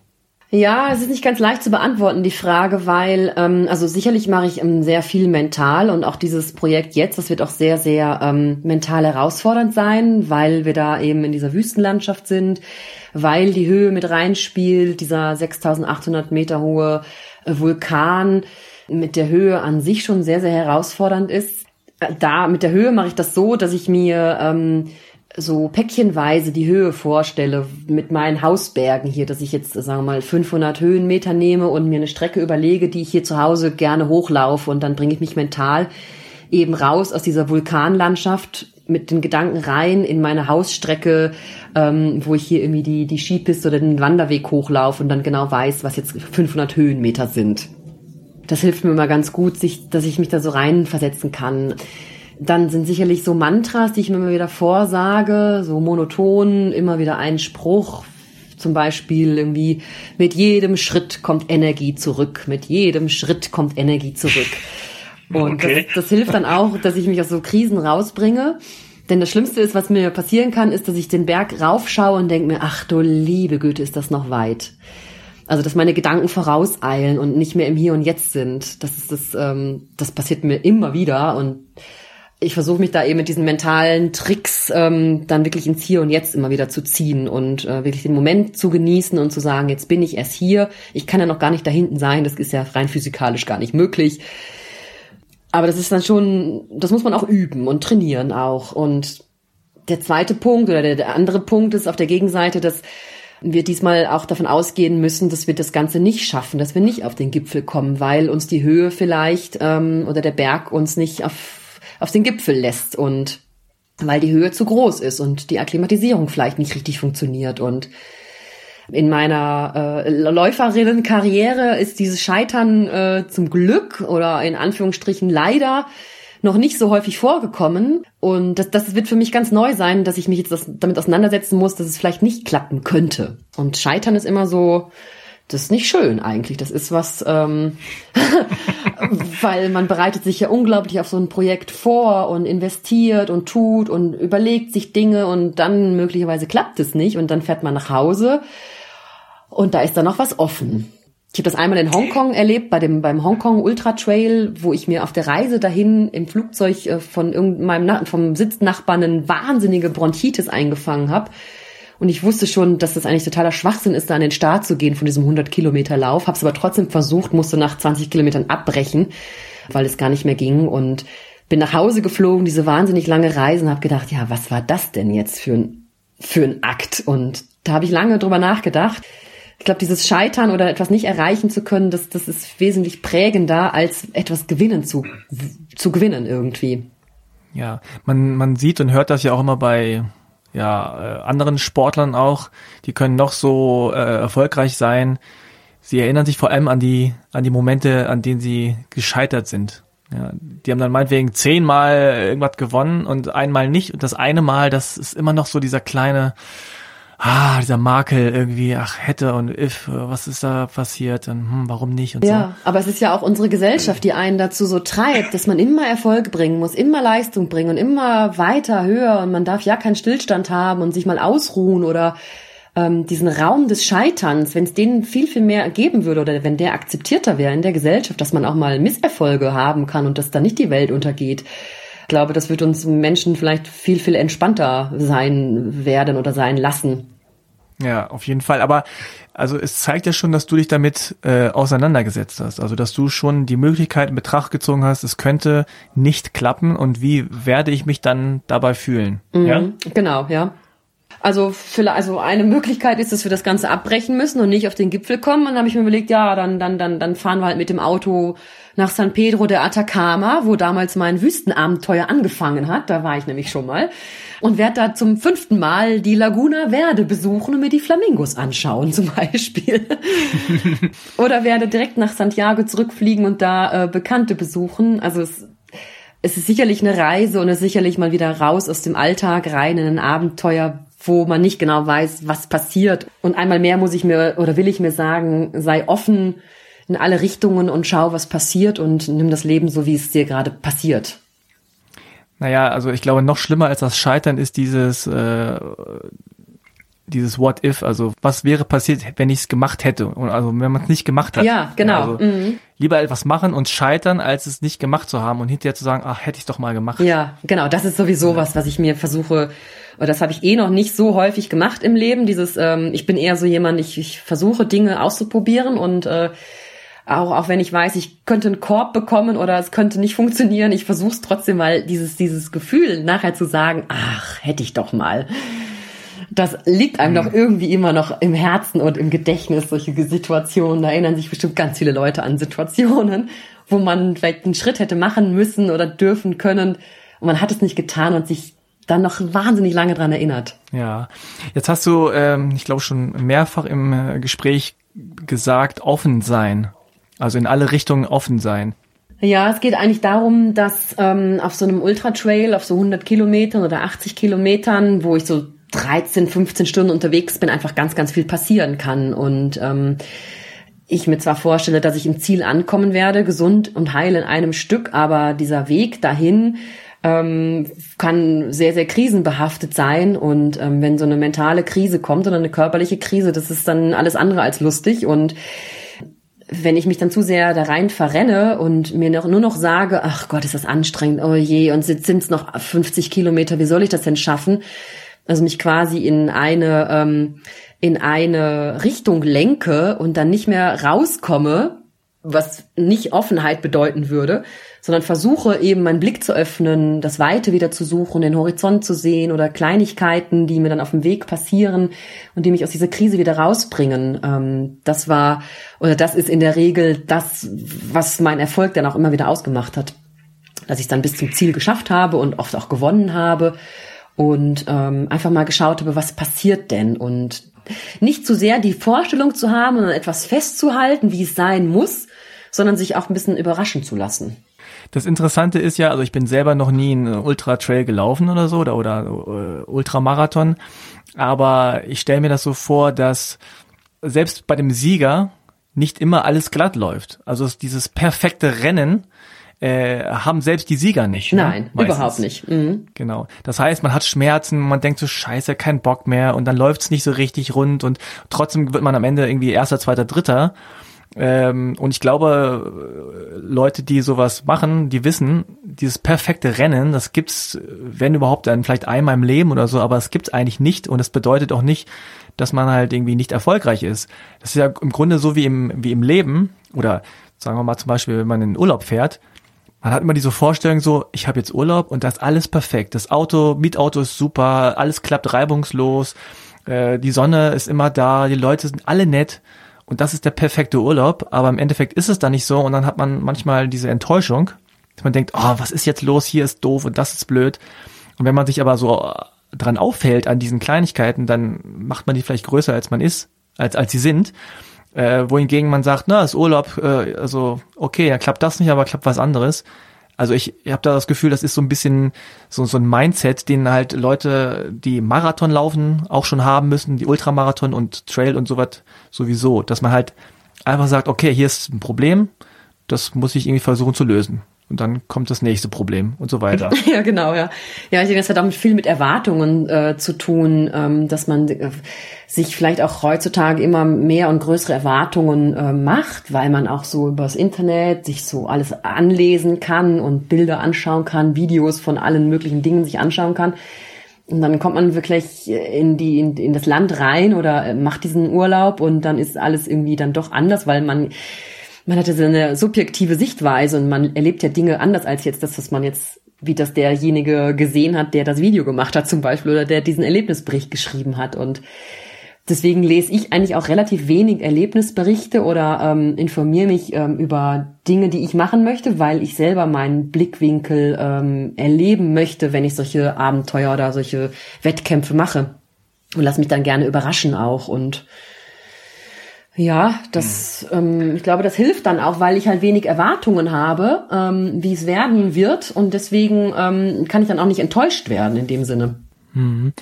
Ja, es ist nicht ganz leicht zu beantworten, die Frage, weil, ähm, also sicherlich mache ich ähm, sehr viel mental und auch dieses Projekt jetzt, das wird auch sehr, sehr ähm, mental herausfordernd sein, weil wir da eben in dieser Wüstenlandschaft sind, weil die Höhe mit reinspielt, dieser 6800 Meter hohe äh, Vulkan mit der Höhe an sich schon sehr, sehr herausfordernd ist. Äh, da mit der Höhe mache ich das so, dass ich mir ähm, so päckchenweise die Höhe vorstelle mit meinen Hausbergen hier, dass ich jetzt, sagen wir mal, 500 Höhenmeter nehme und mir eine Strecke überlege, die ich hier zu Hause gerne hochlaufe und dann bringe ich mich mental eben raus aus dieser Vulkanlandschaft mit den Gedanken rein in meine Hausstrecke, ähm, wo ich hier irgendwie die, die Skipiste oder den Wanderweg hochlaufe und dann genau weiß, was jetzt 500 Höhenmeter sind. Das hilft mir immer ganz gut, sich, dass ich mich da so reinversetzen kann. Dann sind sicherlich so Mantras, die ich mir immer wieder vorsage, so monoton, immer wieder ein Spruch, zum Beispiel irgendwie, mit jedem Schritt kommt Energie zurück, mit jedem Schritt kommt Energie zurück. Und okay. das, das hilft dann auch, dass ich mich aus so Krisen rausbringe. Denn das Schlimmste ist, was mir passieren kann, ist, dass ich den Berg raufschaue und denke mir, ach du liebe Güte, ist das noch weit. Also, dass meine Gedanken vorauseilen und nicht mehr im Hier und Jetzt sind. Das ist das, ähm, das passiert mir immer wieder und ich versuche mich da eben mit diesen mentalen Tricks ähm, dann wirklich ins Hier und Jetzt immer wieder zu ziehen und äh, wirklich den Moment zu genießen und zu sagen, jetzt bin ich erst hier. Ich kann ja noch gar nicht da hinten sein. Das ist ja rein physikalisch gar nicht möglich. Aber das ist dann schon, das muss man auch üben und trainieren auch. Und der zweite Punkt oder der, der andere Punkt ist auf der Gegenseite, dass wir diesmal auch davon ausgehen müssen, dass wir das Ganze nicht schaffen, dass wir nicht auf den Gipfel kommen, weil uns die Höhe vielleicht ähm, oder der Berg uns nicht auf auf den Gipfel lässt und weil die Höhe zu groß ist und die Akklimatisierung vielleicht nicht richtig funktioniert. Und in meiner äh, Läuferinnenkarriere ist dieses Scheitern äh, zum Glück oder in Anführungsstrichen leider noch nicht so häufig vorgekommen. Und das, das wird für mich ganz neu sein, dass ich mich jetzt das, damit auseinandersetzen muss, dass es vielleicht nicht klappen könnte. Und Scheitern ist immer so, das ist nicht schön eigentlich. Das ist was, ähm, weil man bereitet sich ja unglaublich auf so ein Projekt vor und investiert und tut und überlegt sich Dinge und dann möglicherweise klappt es nicht und dann fährt man nach Hause und da ist dann noch was offen. Ich habe das einmal in Hongkong erlebt, bei dem beim Hongkong Ultra Trail, wo ich mir auf der Reise dahin im Flugzeug äh, von irgendeinem vom Sitznachbarn eine wahnsinnige Bronchitis eingefangen habe und ich wusste schon, dass das eigentlich totaler Schwachsinn ist, da an den Start zu gehen von diesem 100 Kilometer Lauf. Habe es aber trotzdem versucht, musste nach 20 Kilometern abbrechen, weil es gar nicht mehr ging und bin nach Hause geflogen, diese wahnsinnig lange Reise und habe gedacht, ja, was war das denn jetzt für ein, für ein Akt? Und da habe ich lange drüber nachgedacht. Ich glaube, dieses Scheitern oder etwas nicht erreichen zu können, das, das ist wesentlich prägender, als etwas gewinnen zu, zu gewinnen irgendwie. Ja, man, man sieht und hört das ja auch immer bei ja, äh, anderen Sportlern auch, die können noch so äh, erfolgreich sein. Sie erinnern sich vor allem an die, an die Momente, an denen sie gescheitert sind. Ja, die haben dann meinetwegen zehnmal irgendwas gewonnen und einmal nicht. Und das eine Mal, das ist immer noch so dieser kleine, ah, dieser Makel irgendwie, ach, hätte und if, was ist da passiert und hm, warum nicht und ja, so. Ja, aber es ist ja auch unsere Gesellschaft, die einen dazu so treibt, dass man immer Erfolg bringen muss, immer Leistung bringen und immer weiter, höher und man darf ja keinen Stillstand haben und sich mal ausruhen oder ähm, diesen Raum des Scheiterns, wenn es denen viel, viel mehr geben würde oder wenn der akzeptierter wäre in der Gesellschaft, dass man auch mal Misserfolge haben kann und dass da nicht die Welt untergeht. Ich glaube, das wird uns Menschen vielleicht viel, viel entspannter sein werden oder sein lassen. Ja, auf jeden Fall. Aber also es zeigt ja schon, dass du dich damit äh, auseinandergesetzt hast. Also dass du schon die Möglichkeit in Betracht gezogen hast, es könnte nicht klappen und wie werde ich mich dann dabei fühlen? Mhm, ja? Genau, ja. Also, für, also eine Möglichkeit ist, dass wir das Ganze abbrechen müssen und nicht auf den Gipfel kommen. Und dann habe ich mir überlegt, ja, dann, dann, dann, dann fahren wir halt mit dem Auto nach San Pedro de Atacama, wo damals mein Wüstenabenteuer angefangen hat. Da war ich nämlich schon mal. Und werde da zum fünften Mal die Laguna Verde besuchen und mir die Flamingos anschauen zum Beispiel. Oder werde direkt nach Santiago zurückfliegen und da äh, Bekannte besuchen. Also es, es ist sicherlich eine Reise und es ist sicherlich mal wieder raus aus dem Alltag rein in ein Abenteuer, wo man nicht genau weiß, was passiert. Und einmal mehr muss ich mir oder will ich mir sagen, sei offen in alle Richtungen und schau, was passiert und nimm das Leben so, wie es dir gerade passiert. Naja, also ich glaube, noch schlimmer als das Scheitern ist dieses, äh, dieses What if, also was wäre passiert, wenn ich es gemacht hätte, und also wenn man es nicht gemacht hat. Ja, genau. Also, mhm. Lieber etwas machen und scheitern, als es nicht gemacht zu haben und hinterher zu sagen, ach, hätte ich doch mal gemacht. Ja, genau. Das ist sowieso ja. was, was ich mir versuche, oder das habe ich eh noch nicht so häufig gemacht im Leben. Dieses, ähm, ich bin eher so jemand, ich, ich versuche Dinge auszuprobieren und äh, auch, auch wenn ich weiß, ich könnte einen Korb bekommen oder es könnte nicht funktionieren, ich versuche es trotzdem, weil dieses, dieses Gefühl, nachher zu sagen, ach, hätte ich doch mal. Das liegt einem mhm. doch irgendwie immer noch im Herzen und im Gedächtnis, solche Situationen. Da erinnern sich bestimmt ganz viele Leute an Situationen, wo man vielleicht einen Schritt hätte machen müssen oder dürfen können und man hat es nicht getan und sich dann noch wahnsinnig lange dran erinnert. Ja, jetzt hast du, ähm, ich glaube schon mehrfach im äh, Gespräch gesagt, offen sein. Also in alle Richtungen offen sein. Ja, es geht eigentlich darum, dass ähm, auf so einem Ultra-Trail, auf so 100 Kilometern oder 80 Kilometern, wo ich so 13, 15 Stunden unterwegs bin, einfach ganz, ganz viel passieren kann. Und ähm, ich mir zwar vorstelle, dass ich im Ziel ankommen werde, gesund und heil in einem Stück, aber dieser Weg dahin ähm, kann sehr, sehr krisenbehaftet sein. Und ähm, wenn so eine mentale Krise kommt oder eine körperliche Krise, das ist dann alles andere als lustig. Und wenn ich mich dann zu sehr da rein verrenne und mir noch, nur noch sage, ach Gott, ist das anstrengend, oh je, und sind es noch 50 Kilometer, wie soll ich das denn schaffen? Also mich quasi in eine, ähm, in eine Richtung lenke und dann nicht mehr rauskomme, was nicht Offenheit bedeuten würde, sondern versuche eben meinen Blick zu öffnen, das Weite wieder zu suchen, den Horizont zu sehen oder Kleinigkeiten, die mir dann auf dem Weg passieren und die mich aus dieser Krise wieder rausbringen. Ähm, das war oder das ist in der Regel das, was mein Erfolg dann auch immer wieder ausgemacht hat, dass ich dann bis zum Ziel geschafft habe und oft auch gewonnen habe und ähm, einfach mal geschaut habe, was passiert denn und nicht zu sehr die Vorstellung zu haben und etwas festzuhalten, wie es sein muss, sondern sich auch ein bisschen überraschen zu lassen. Das Interessante ist ja, also ich bin selber noch nie einen Ultra Trail gelaufen oder so oder, oder uh, Ultramarathon, aber ich stelle mir das so vor, dass selbst bei dem Sieger nicht immer alles glatt läuft. Also dieses perfekte Rennen äh, haben selbst die Sieger nicht. Ne? Nein, ne? überhaupt nicht. Mhm. Genau. Das heißt, man hat Schmerzen, man denkt so Scheiße, kein Bock mehr und dann läuft's nicht so richtig rund und trotzdem wird man am Ende irgendwie erster, zweiter, dritter. Ähm, und ich glaube, Leute, die sowas machen, die wissen, dieses perfekte Rennen, das gibt's, wenn überhaupt, dann vielleicht einmal im Leben oder so, aber es gibt's eigentlich nicht und es bedeutet auch nicht, dass man halt irgendwie nicht erfolgreich ist. Das ist ja im Grunde so wie im, wie im Leben oder sagen wir mal zum Beispiel, wenn man in den Urlaub fährt, man hat immer diese Vorstellung so, ich habe jetzt Urlaub und das ist alles perfekt. Das Auto, Mietauto ist super, alles klappt reibungslos, äh, die Sonne ist immer da, die Leute sind alle nett und das ist der perfekte Urlaub, aber im Endeffekt ist es da nicht so und dann hat man manchmal diese Enttäuschung, dass man denkt, oh, was ist jetzt los, hier ist doof und das ist blöd. Und wenn man sich aber so dran auffällt an diesen Kleinigkeiten, dann macht man die vielleicht größer, als man ist, als, als sie sind. Äh, wohingegen man sagt, na, ist Urlaub, äh, also okay, ja, klappt das nicht, aber klappt was anderes. Also ich, ich habe da das Gefühl, das ist so ein bisschen so, so ein Mindset, den halt Leute, die Marathon laufen, auch schon haben müssen, die Ultramarathon und Trail und sowas sowieso, dass man halt einfach sagt, okay, hier ist ein Problem, das muss ich irgendwie versuchen zu lösen. Und dann kommt das nächste Problem und so weiter. Ja, genau, ja. Ja, ich denke, das hat auch viel mit Erwartungen äh, zu tun, ähm, dass man äh, sich vielleicht auch heutzutage immer mehr und größere Erwartungen äh, macht, weil man auch so übers Internet sich so alles anlesen kann und Bilder anschauen kann, Videos von allen möglichen Dingen sich anschauen kann. Und dann kommt man wirklich in die in, in das Land rein oder äh, macht diesen Urlaub und dann ist alles irgendwie dann doch anders, weil man man hatte so eine subjektive Sichtweise und man erlebt ja Dinge anders als jetzt das, was man jetzt, wie das derjenige gesehen hat, der das Video gemacht hat zum Beispiel oder der diesen Erlebnisbericht geschrieben hat. Und deswegen lese ich eigentlich auch relativ wenig Erlebnisberichte oder ähm, informiere mich ähm, über Dinge, die ich machen möchte, weil ich selber meinen Blickwinkel ähm, erleben möchte, wenn ich solche Abenteuer oder solche Wettkämpfe mache. Und lass mich dann gerne überraschen auch und ja, das, ähm, ich glaube, das hilft dann auch, weil ich halt wenig Erwartungen habe, ähm, wie es werden wird und deswegen ähm, kann ich dann auch nicht enttäuscht werden in dem Sinne. Mhm.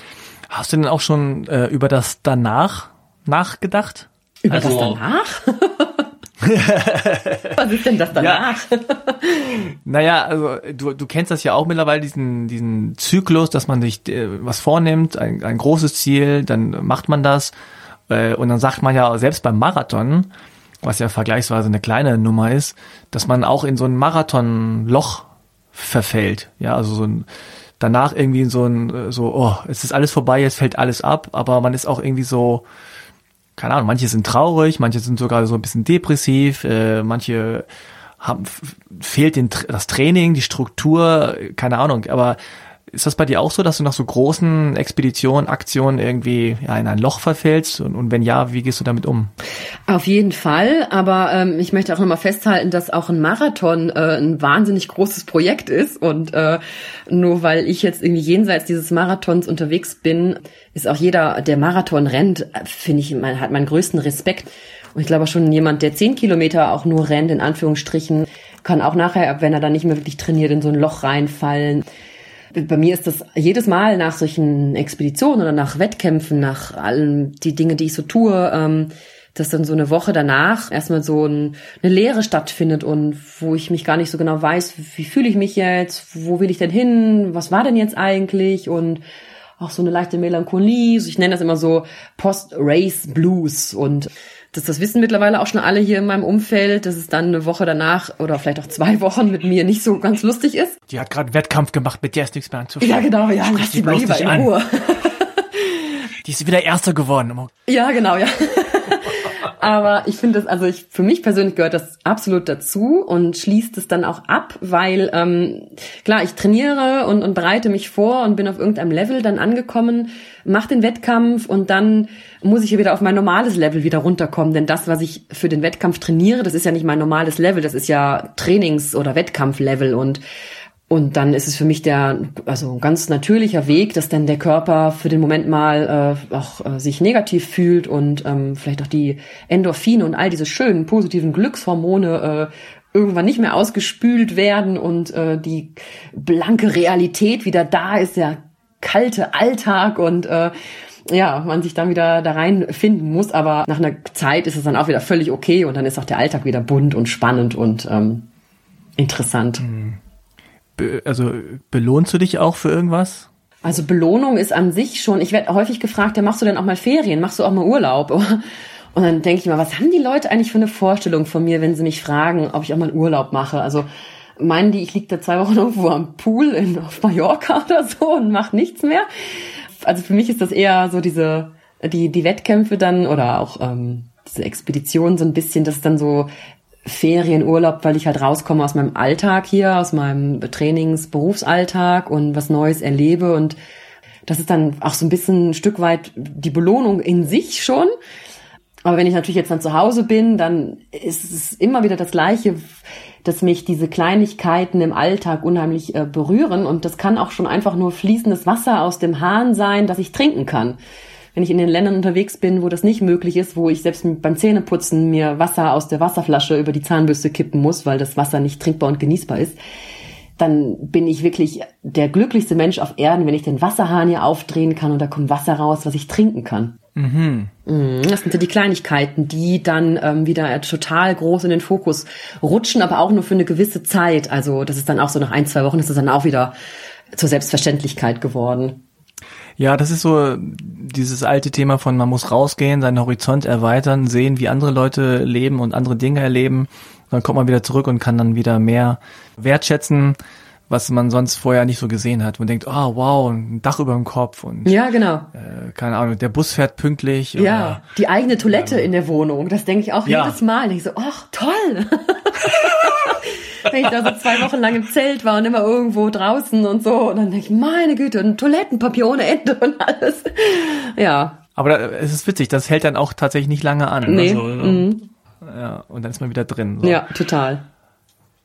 Hast du denn auch schon äh, über das danach nachgedacht? Über also, das danach? Was ist denn das danach? Ja. Naja, also du, du kennst das ja auch mittlerweile, diesen, diesen Zyklus, dass man sich äh, was vornimmt, ein, ein großes Ziel, dann macht man das. Äh, und dann sagt man ja selbst beim Marathon, was ja vergleichsweise eine kleine Nummer ist, dass man auch in so ein Marathonloch verfällt. Ja, also so ein, danach irgendwie so ein, so, oh, es ist alles vorbei, jetzt fällt alles ab, aber man ist auch irgendwie so, keine Ahnung, manche sind traurig, manche sind sogar so ein bisschen depressiv, äh, manche haben, fehlt den, das Training, die Struktur, keine Ahnung, aber ist das bei dir auch so, dass du nach so großen Expeditionen, Aktionen irgendwie ja, in ein Loch verfällst? Und, und wenn ja, wie gehst du damit um? Auf jeden Fall, aber ähm, ich möchte auch nochmal festhalten, dass auch ein Marathon äh, ein wahnsinnig großes Projekt ist. Und äh, nur weil ich jetzt irgendwie jenseits dieses Marathons unterwegs bin, ist auch jeder, der Marathon rennt, finde ich, man hat meinen größten Respekt. Und ich glaube schon jemand, der zehn Kilometer auch nur rennt, in Anführungsstrichen, kann auch nachher, wenn er dann nicht mehr wirklich trainiert, in so ein Loch reinfallen bei mir ist das jedes Mal nach solchen Expeditionen oder nach Wettkämpfen, nach allen die Dinge, die ich so tue, ähm, dass dann so eine Woche danach erstmal so ein, eine Lehre stattfindet und wo ich mich gar nicht so genau weiß, wie fühle ich mich jetzt, wo will ich denn hin, was war denn jetzt eigentlich und auch so eine leichte Melancholie. Ich nenne das immer so Post-Race Blues und das, das wissen mittlerweile auch schon alle hier in meinem Umfeld, dass es dann eine Woche danach oder vielleicht auch zwei Wochen mit mir nicht so ganz lustig ist. Die hat gerade Wettkampf gemacht, mit der ist nichts mehr anzufangen. Ja, genau, ja, lass die mal lieber in Ruhe. die ist wieder Erster geworden. Ja, genau, ja. Aber ich finde das, also ich, für mich persönlich gehört das absolut dazu und schließt es dann auch ab, weil ähm, klar, ich trainiere und, und bereite mich vor und bin auf irgendeinem Level dann angekommen, mache den Wettkampf und dann muss ich ja wieder auf mein normales Level wieder runterkommen. Denn das, was ich für den Wettkampf trainiere, das ist ja nicht mein normales Level, das ist ja Trainings- oder Wettkampflevel und und dann ist es für mich der, also ganz natürlicher Weg, dass dann der Körper für den Moment mal äh, auch äh, sich negativ fühlt und ähm, vielleicht auch die Endorphine und all diese schönen positiven Glückshormone äh, irgendwann nicht mehr ausgespült werden und äh, die blanke Realität wieder da ist, der kalte Alltag und äh, ja, man sich dann wieder da reinfinden muss, aber nach einer Zeit ist es dann auch wieder völlig okay und dann ist auch der Alltag wieder bunt und spannend und ähm, interessant. Mhm also belohnst du dich auch für irgendwas? Also Belohnung ist an sich schon, ich werde häufig gefragt, ja, machst du denn auch mal Ferien, machst du auch mal Urlaub? Und dann denke ich mal, was haben die Leute eigentlich für eine Vorstellung von mir, wenn sie mich fragen, ob ich auch mal Urlaub mache? Also meinen die, ich liege da zwei Wochen irgendwo am Pool in, auf Mallorca oder so und mache nichts mehr? Also für mich ist das eher so diese, die, die Wettkämpfe dann oder auch ähm, diese Expedition so ein bisschen, das dann so Ferienurlaub, weil ich halt rauskomme aus meinem Alltag hier, aus meinem Trainings-, Berufsalltag und was Neues erlebe und das ist dann auch so ein bisschen ein Stück weit die Belohnung in sich schon. Aber wenn ich natürlich jetzt dann zu Hause bin, dann ist es immer wieder das Gleiche, dass mich diese Kleinigkeiten im Alltag unheimlich äh, berühren. Und das kann auch schon einfach nur fließendes Wasser aus dem Hahn sein, das ich trinken kann wenn ich in den Ländern unterwegs bin, wo das nicht möglich ist, wo ich selbst beim Zähneputzen mir Wasser aus der Wasserflasche über die Zahnbürste kippen muss, weil das Wasser nicht trinkbar und genießbar ist, dann bin ich wirklich der glücklichste Mensch auf Erden, wenn ich den Wasserhahn hier aufdrehen kann und da kommt Wasser raus, was ich trinken kann. Mhm. mhm. Das sind so die Kleinigkeiten, die dann ähm, wieder total groß in den Fokus rutschen, aber auch nur für eine gewisse Zeit. Also das ist dann auch so nach ein, zwei Wochen ist das dann auch wieder zur Selbstverständlichkeit geworden. Ja, das ist so dieses alte Thema von man muss rausgehen, seinen Horizont erweitern, sehen, wie andere Leute leben und andere Dinge erleben. Dann kommt man wieder zurück und kann dann wieder mehr wertschätzen, was man sonst vorher nicht so gesehen hat. Man denkt, oh wow, ein Dach über dem Kopf und ja, genau. Äh, keine Ahnung, der Bus fährt pünktlich. Ja, oder, die eigene Toilette ähm, in der Wohnung, das denke ich auch ja. jedes Mal. Ich so, ach toll. wenn ich da so zwei Wochen lang im Zelt war und immer irgendwo draußen und so. Und dann denke ich, meine Güte, ein Toilettenpapier ohne Ende und alles. Ja. Aber es ist witzig, das hält dann auch tatsächlich nicht lange an. Nee. Also, mhm. Ja, und dann ist man wieder drin. So. Ja, total.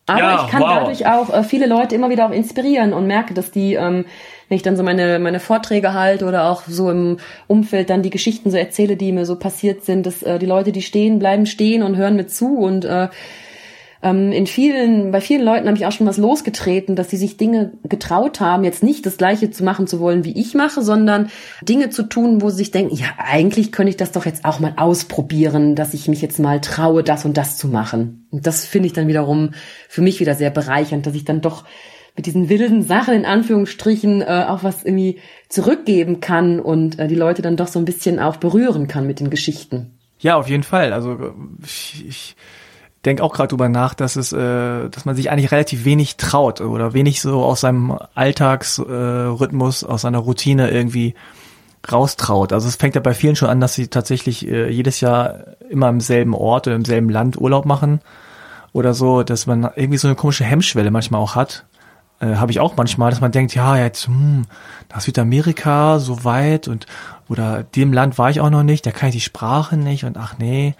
Aber ja, ich kann wow. dadurch auch äh, viele Leute immer wieder auch inspirieren und merke, dass die, ähm, wenn ich dann so meine, meine Vorträge halte oder auch so im Umfeld dann die Geschichten so erzähle, die mir so passiert sind, dass äh, die Leute, die stehen, bleiben stehen und hören mir zu und äh, ähm, in vielen, bei vielen Leuten habe ich auch schon was losgetreten, dass sie sich Dinge getraut haben, jetzt nicht das Gleiche zu machen zu wollen, wie ich mache, sondern Dinge zu tun, wo sie sich denken, ja, eigentlich könnte ich das doch jetzt auch mal ausprobieren, dass ich mich jetzt mal traue, das und das zu machen. Und das finde ich dann wiederum für mich wieder sehr bereichernd, dass ich dann doch mit diesen wilden Sachen in Anführungsstrichen äh, auch was irgendwie zurückgeben kann und äh, die Leute dann doch so ein bisschen auch berühren kann mit den Geschichten. Ja, auf jeden Fall. Also ich, ich denke auch gerade drüber nach, dass es, äh, dass man sich eigentlich relativ wenig traut oder wenig so aus seinem Alltagsrhythmus, äh, aus seiner Routine irgendwie raustraut. Also es fängt ja bei vielen schon an, dass sie tatsächlich äh, jedes Jahr immer im selben Ort oder im selben Land Urlaub machen oder so, dass man irgendwie so eine komische Hemmschwelle manchmal auch hat. Äh, Habe ich auch manchmal, dass man denkt, ja, jetzt, hm, nach Südamerika so weit und oder dem Land war ich auch noch nicht, da kann ich die Sprache nicht und ach nee.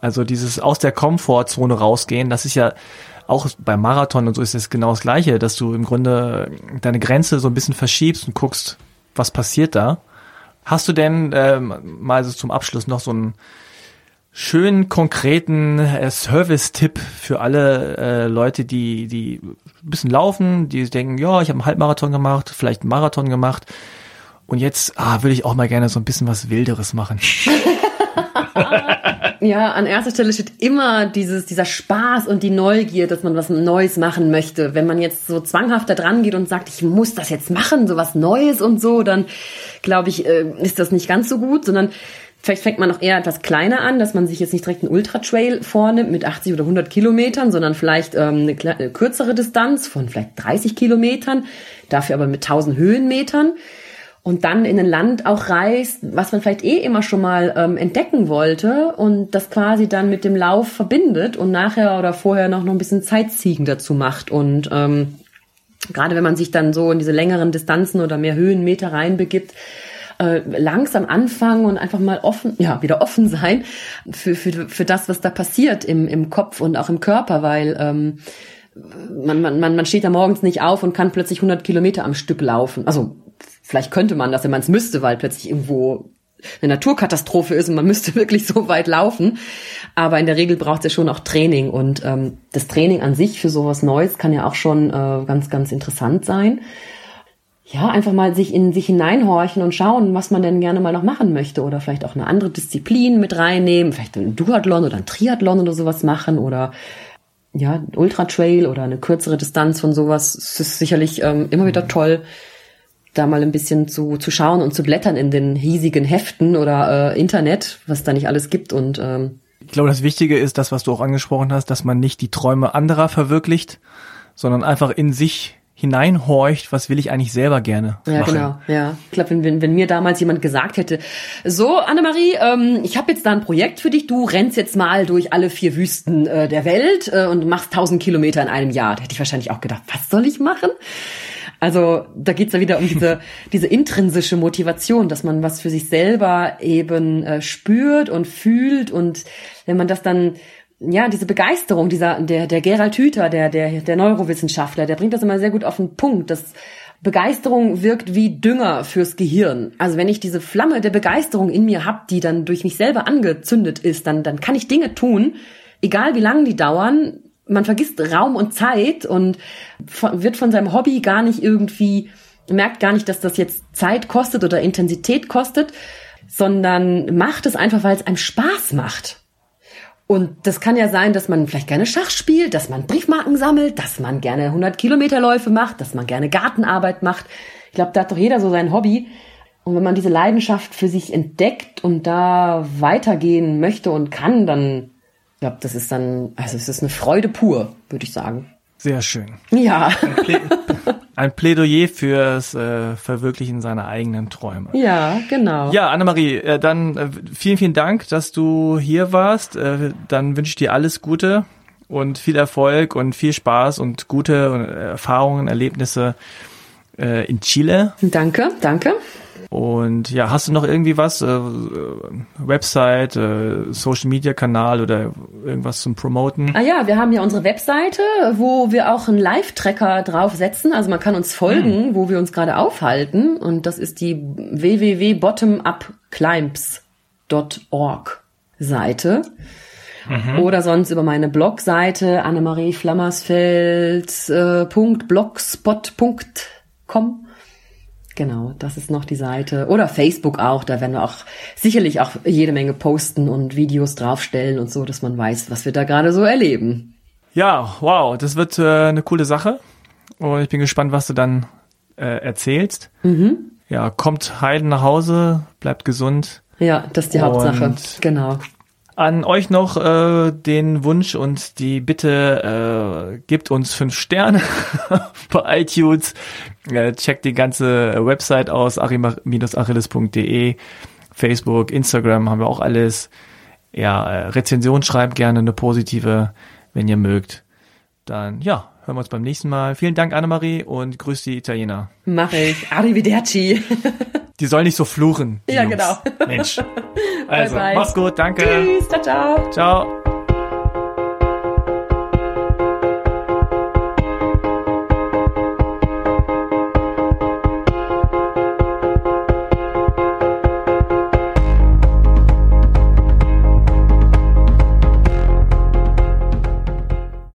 Also dieses aus der Komfortzone rausgehen, das ist ja auch beim Marathon und so ist es genau das Gleiche, dass du im Grunde deine Grenze so ein bisschen verschiebst und guckst, was passiert da. Hast du denn ähm, mal so zum Abschluss noch so einen schönen konkreten äh, Service-Tipp für alle äh, Leute, die die ein bisschen laufen, die denken, ja, ich habe einen Halbmarathon gemacht, vielleicht einen Marathon gemacht und jetzt ah, würde ich auch mal gerne so ein bisschen was Wilderes machen. ja, an erster Stelle steht immer dieses, dieser Spaß und die Neugier, dass man was Neues machen möchte. Wenn man jetzt so zwanghaft da dran geht und sagt, ich muss das jetzt machen, so was Neues und so, dann glaube ich, äh, ist das nicht ganz so gut, sondern Vielleicht fängt man noch eher etwas kleiner an, dass man sich jetzt nicht direkt einen Ultra-Trail vornimmt mit 80 oder 100 Kilometern, sondern vielleicht ähm, eine, eine kürzere Distanz von vielleicht 30 Kilometern, dafür aber mit 1000 Höhenmetern und dann in ein Land auch reist, was man vielleicht eh immer schon mal ähm, entdecken wollte und das quasi dann mit dem Lauf verbindet und nachher oder vorher noch, noch ein bisschen Zeitziegen dazu macht. Und ähm, gerade wenn man sich dann so in diese längeren Distanzen oder mehr Höhenmeter reinbegibt, äh, langsam anfangen und einfach mal offen, ja, wieder offen sein für, für, für das, was da passiert im, im Kopf und auch im Körper, weil ähm, man, man, man steht da morgens nicht auf und kann plötzlich 100 Kilometer am Stück laufen. Also vielleicht könnte man das, wenn man es müsste, weil plötzlich irgendwo eine Naturkatastrophe ist und man müsste wirklich so weit laufen. Aber in der Regel braucht es ja schon auch Training und ähm, das Training an sich für sowas Neues kann ja auch schon äh, ganz, ganz interessant sein. Ja, einfach mal sich in sich hineinhorchen und schauen, was man denn gerne mal noch machen möchte oder vielleicht auch eine andere Disziplin mit reinnehmen, vielleicht ein Duathlon oder ein Triathlon oder sowas machen oder ja, Ultra Trail oder eine kürzere Distanz von sowas. Es ist sicherlich ähm, immer wieder toll, da mal ein bisschen zu, zu schauen und zu blättern in den hiesigen Heften oder äh, Internet, was da nicht alles gibt und ähm, ich glaube, das Wichtige ist das, was du auch angesprochen hast, dass man nicht die Träume anderer verwirklicht, sondern einfach in sich hineinhorcht, was will ich eigentlich selber gerne ja, machen. genau, ja. Ich glaube, wenn, wenn, wenn mir damals jemand gesagt hätte, so Annemarie, ähm, ich habe jetzt da ein Projekt für dich, du rennst jetzt mal durch alle vier Wüsten äh, der Welt äh, und machst tausend Kilometer in einem Jahr, da hätte ich wahrscheinlich auch gedacht, was soll ich machen? Also da geht's ja wieder um diese, diese intrinsische Motivation, dass man was für sich selber eben äh, spürt und fühlt und wenn man das dann ja, diese Begeisterung, dieser, der, der Gerald Hüther, der, der, der Neurowissenschaftler, der bringt das immer sehr gut auf den Punkt, dass Begeisterung wirkt wie Dünger fürs Gehirn. Also wenn ich diese Flamme der Begeisterung in mir hab, die dann durch mich selber angezündet ist, dann, dann kann ich Dinge tun, egal wie lange die dauern, man vergisst Raum und Zeit und wird von seinem Hobby gar nicht irgendwie, merkt gar nicht, dass das jetzt Zeit kostet oder Intensität kostet, sondern macht es einfach, weil es einem Spaß macht. Und das kann ja sein, dass man vielleicht gerne Schach spielt, dass man Briefmarken sammelt, dass man gerne 100 Kilometerläufe macht, dass man gerne Gartenarbeit macht. Ich glaube, da hat doch jeder so sein Hobby. Und wenn man diese Leidenschaft für sich entdeckt und da weitergehen möchte und kann, dann ich glaube, das ist dann, also es ist eine Freude pur, würde ich sagen. Sehr schön. Ja. Ein, Plä ein Plädoyer fürs äh, Verwirklichen seiner eigenen Träume. Ja, genau. Ja, Annemarie, äh, dann äh, vielen, vielen Dank, dass du hier warst. Äh, dann wünsche ich dir alles Gute und viel Erfolg und viel Spaß und gute äh, Erfahrungen, Erlebnisse äh, in Chile. Danke, danke. Und ja, hast du noch irgendwie was, äh, Website, äh, Social Media Kanal oder irgendwas zum Promoten? Ah ja, wir haben ja unsere Webseite, wo wir auch einen Live-Tracker draufsetzen. Also man kann uns folgen, hm. wo wir uns gerade aufhalten. Und das ist die www.bottomupclimbs.org Seite. mhm. oder sonst über meine Blogseite annemarieflammersfeld.blogspot.com. Genau, das ist noch die Seite. Oder Facebook auch, da werden wir auch sicherlich auch jede Menge posten und Videos draufstellen und so, dass man weiß, was wir da gerade so erleben. Ja, wow, das wird äh, eine coole Sache. Und ich bin gespannt, was du dann äh, erzählst. Mhm. Ja, kommt Heiden nach Hause, bleibt gesund. Ja, das ist die Hauptsache. Genau. An euch noch äh, den Wunsch und die Bitte, äh, gebt uns fünf Sterne bei iTunes. Äh, checkt die ganze Website aus, achim-achilles.de. Facebook, Instagram haben wir auch alles. Ja, äh, Rezension schreibt gerne eine positive, wenn ihr mögt. Dann, ja, hören wir uns beim nächsten Mal. Vielen Dank, Annemarie, und grüß die Italiener. Mach ich. Arrivederci. Die soll nicht so fluchen. Ja, Jungs. genau. Mensch. Also, bye bye. mach's gut, danke. Tschüss, ciao, ciao. Ciao.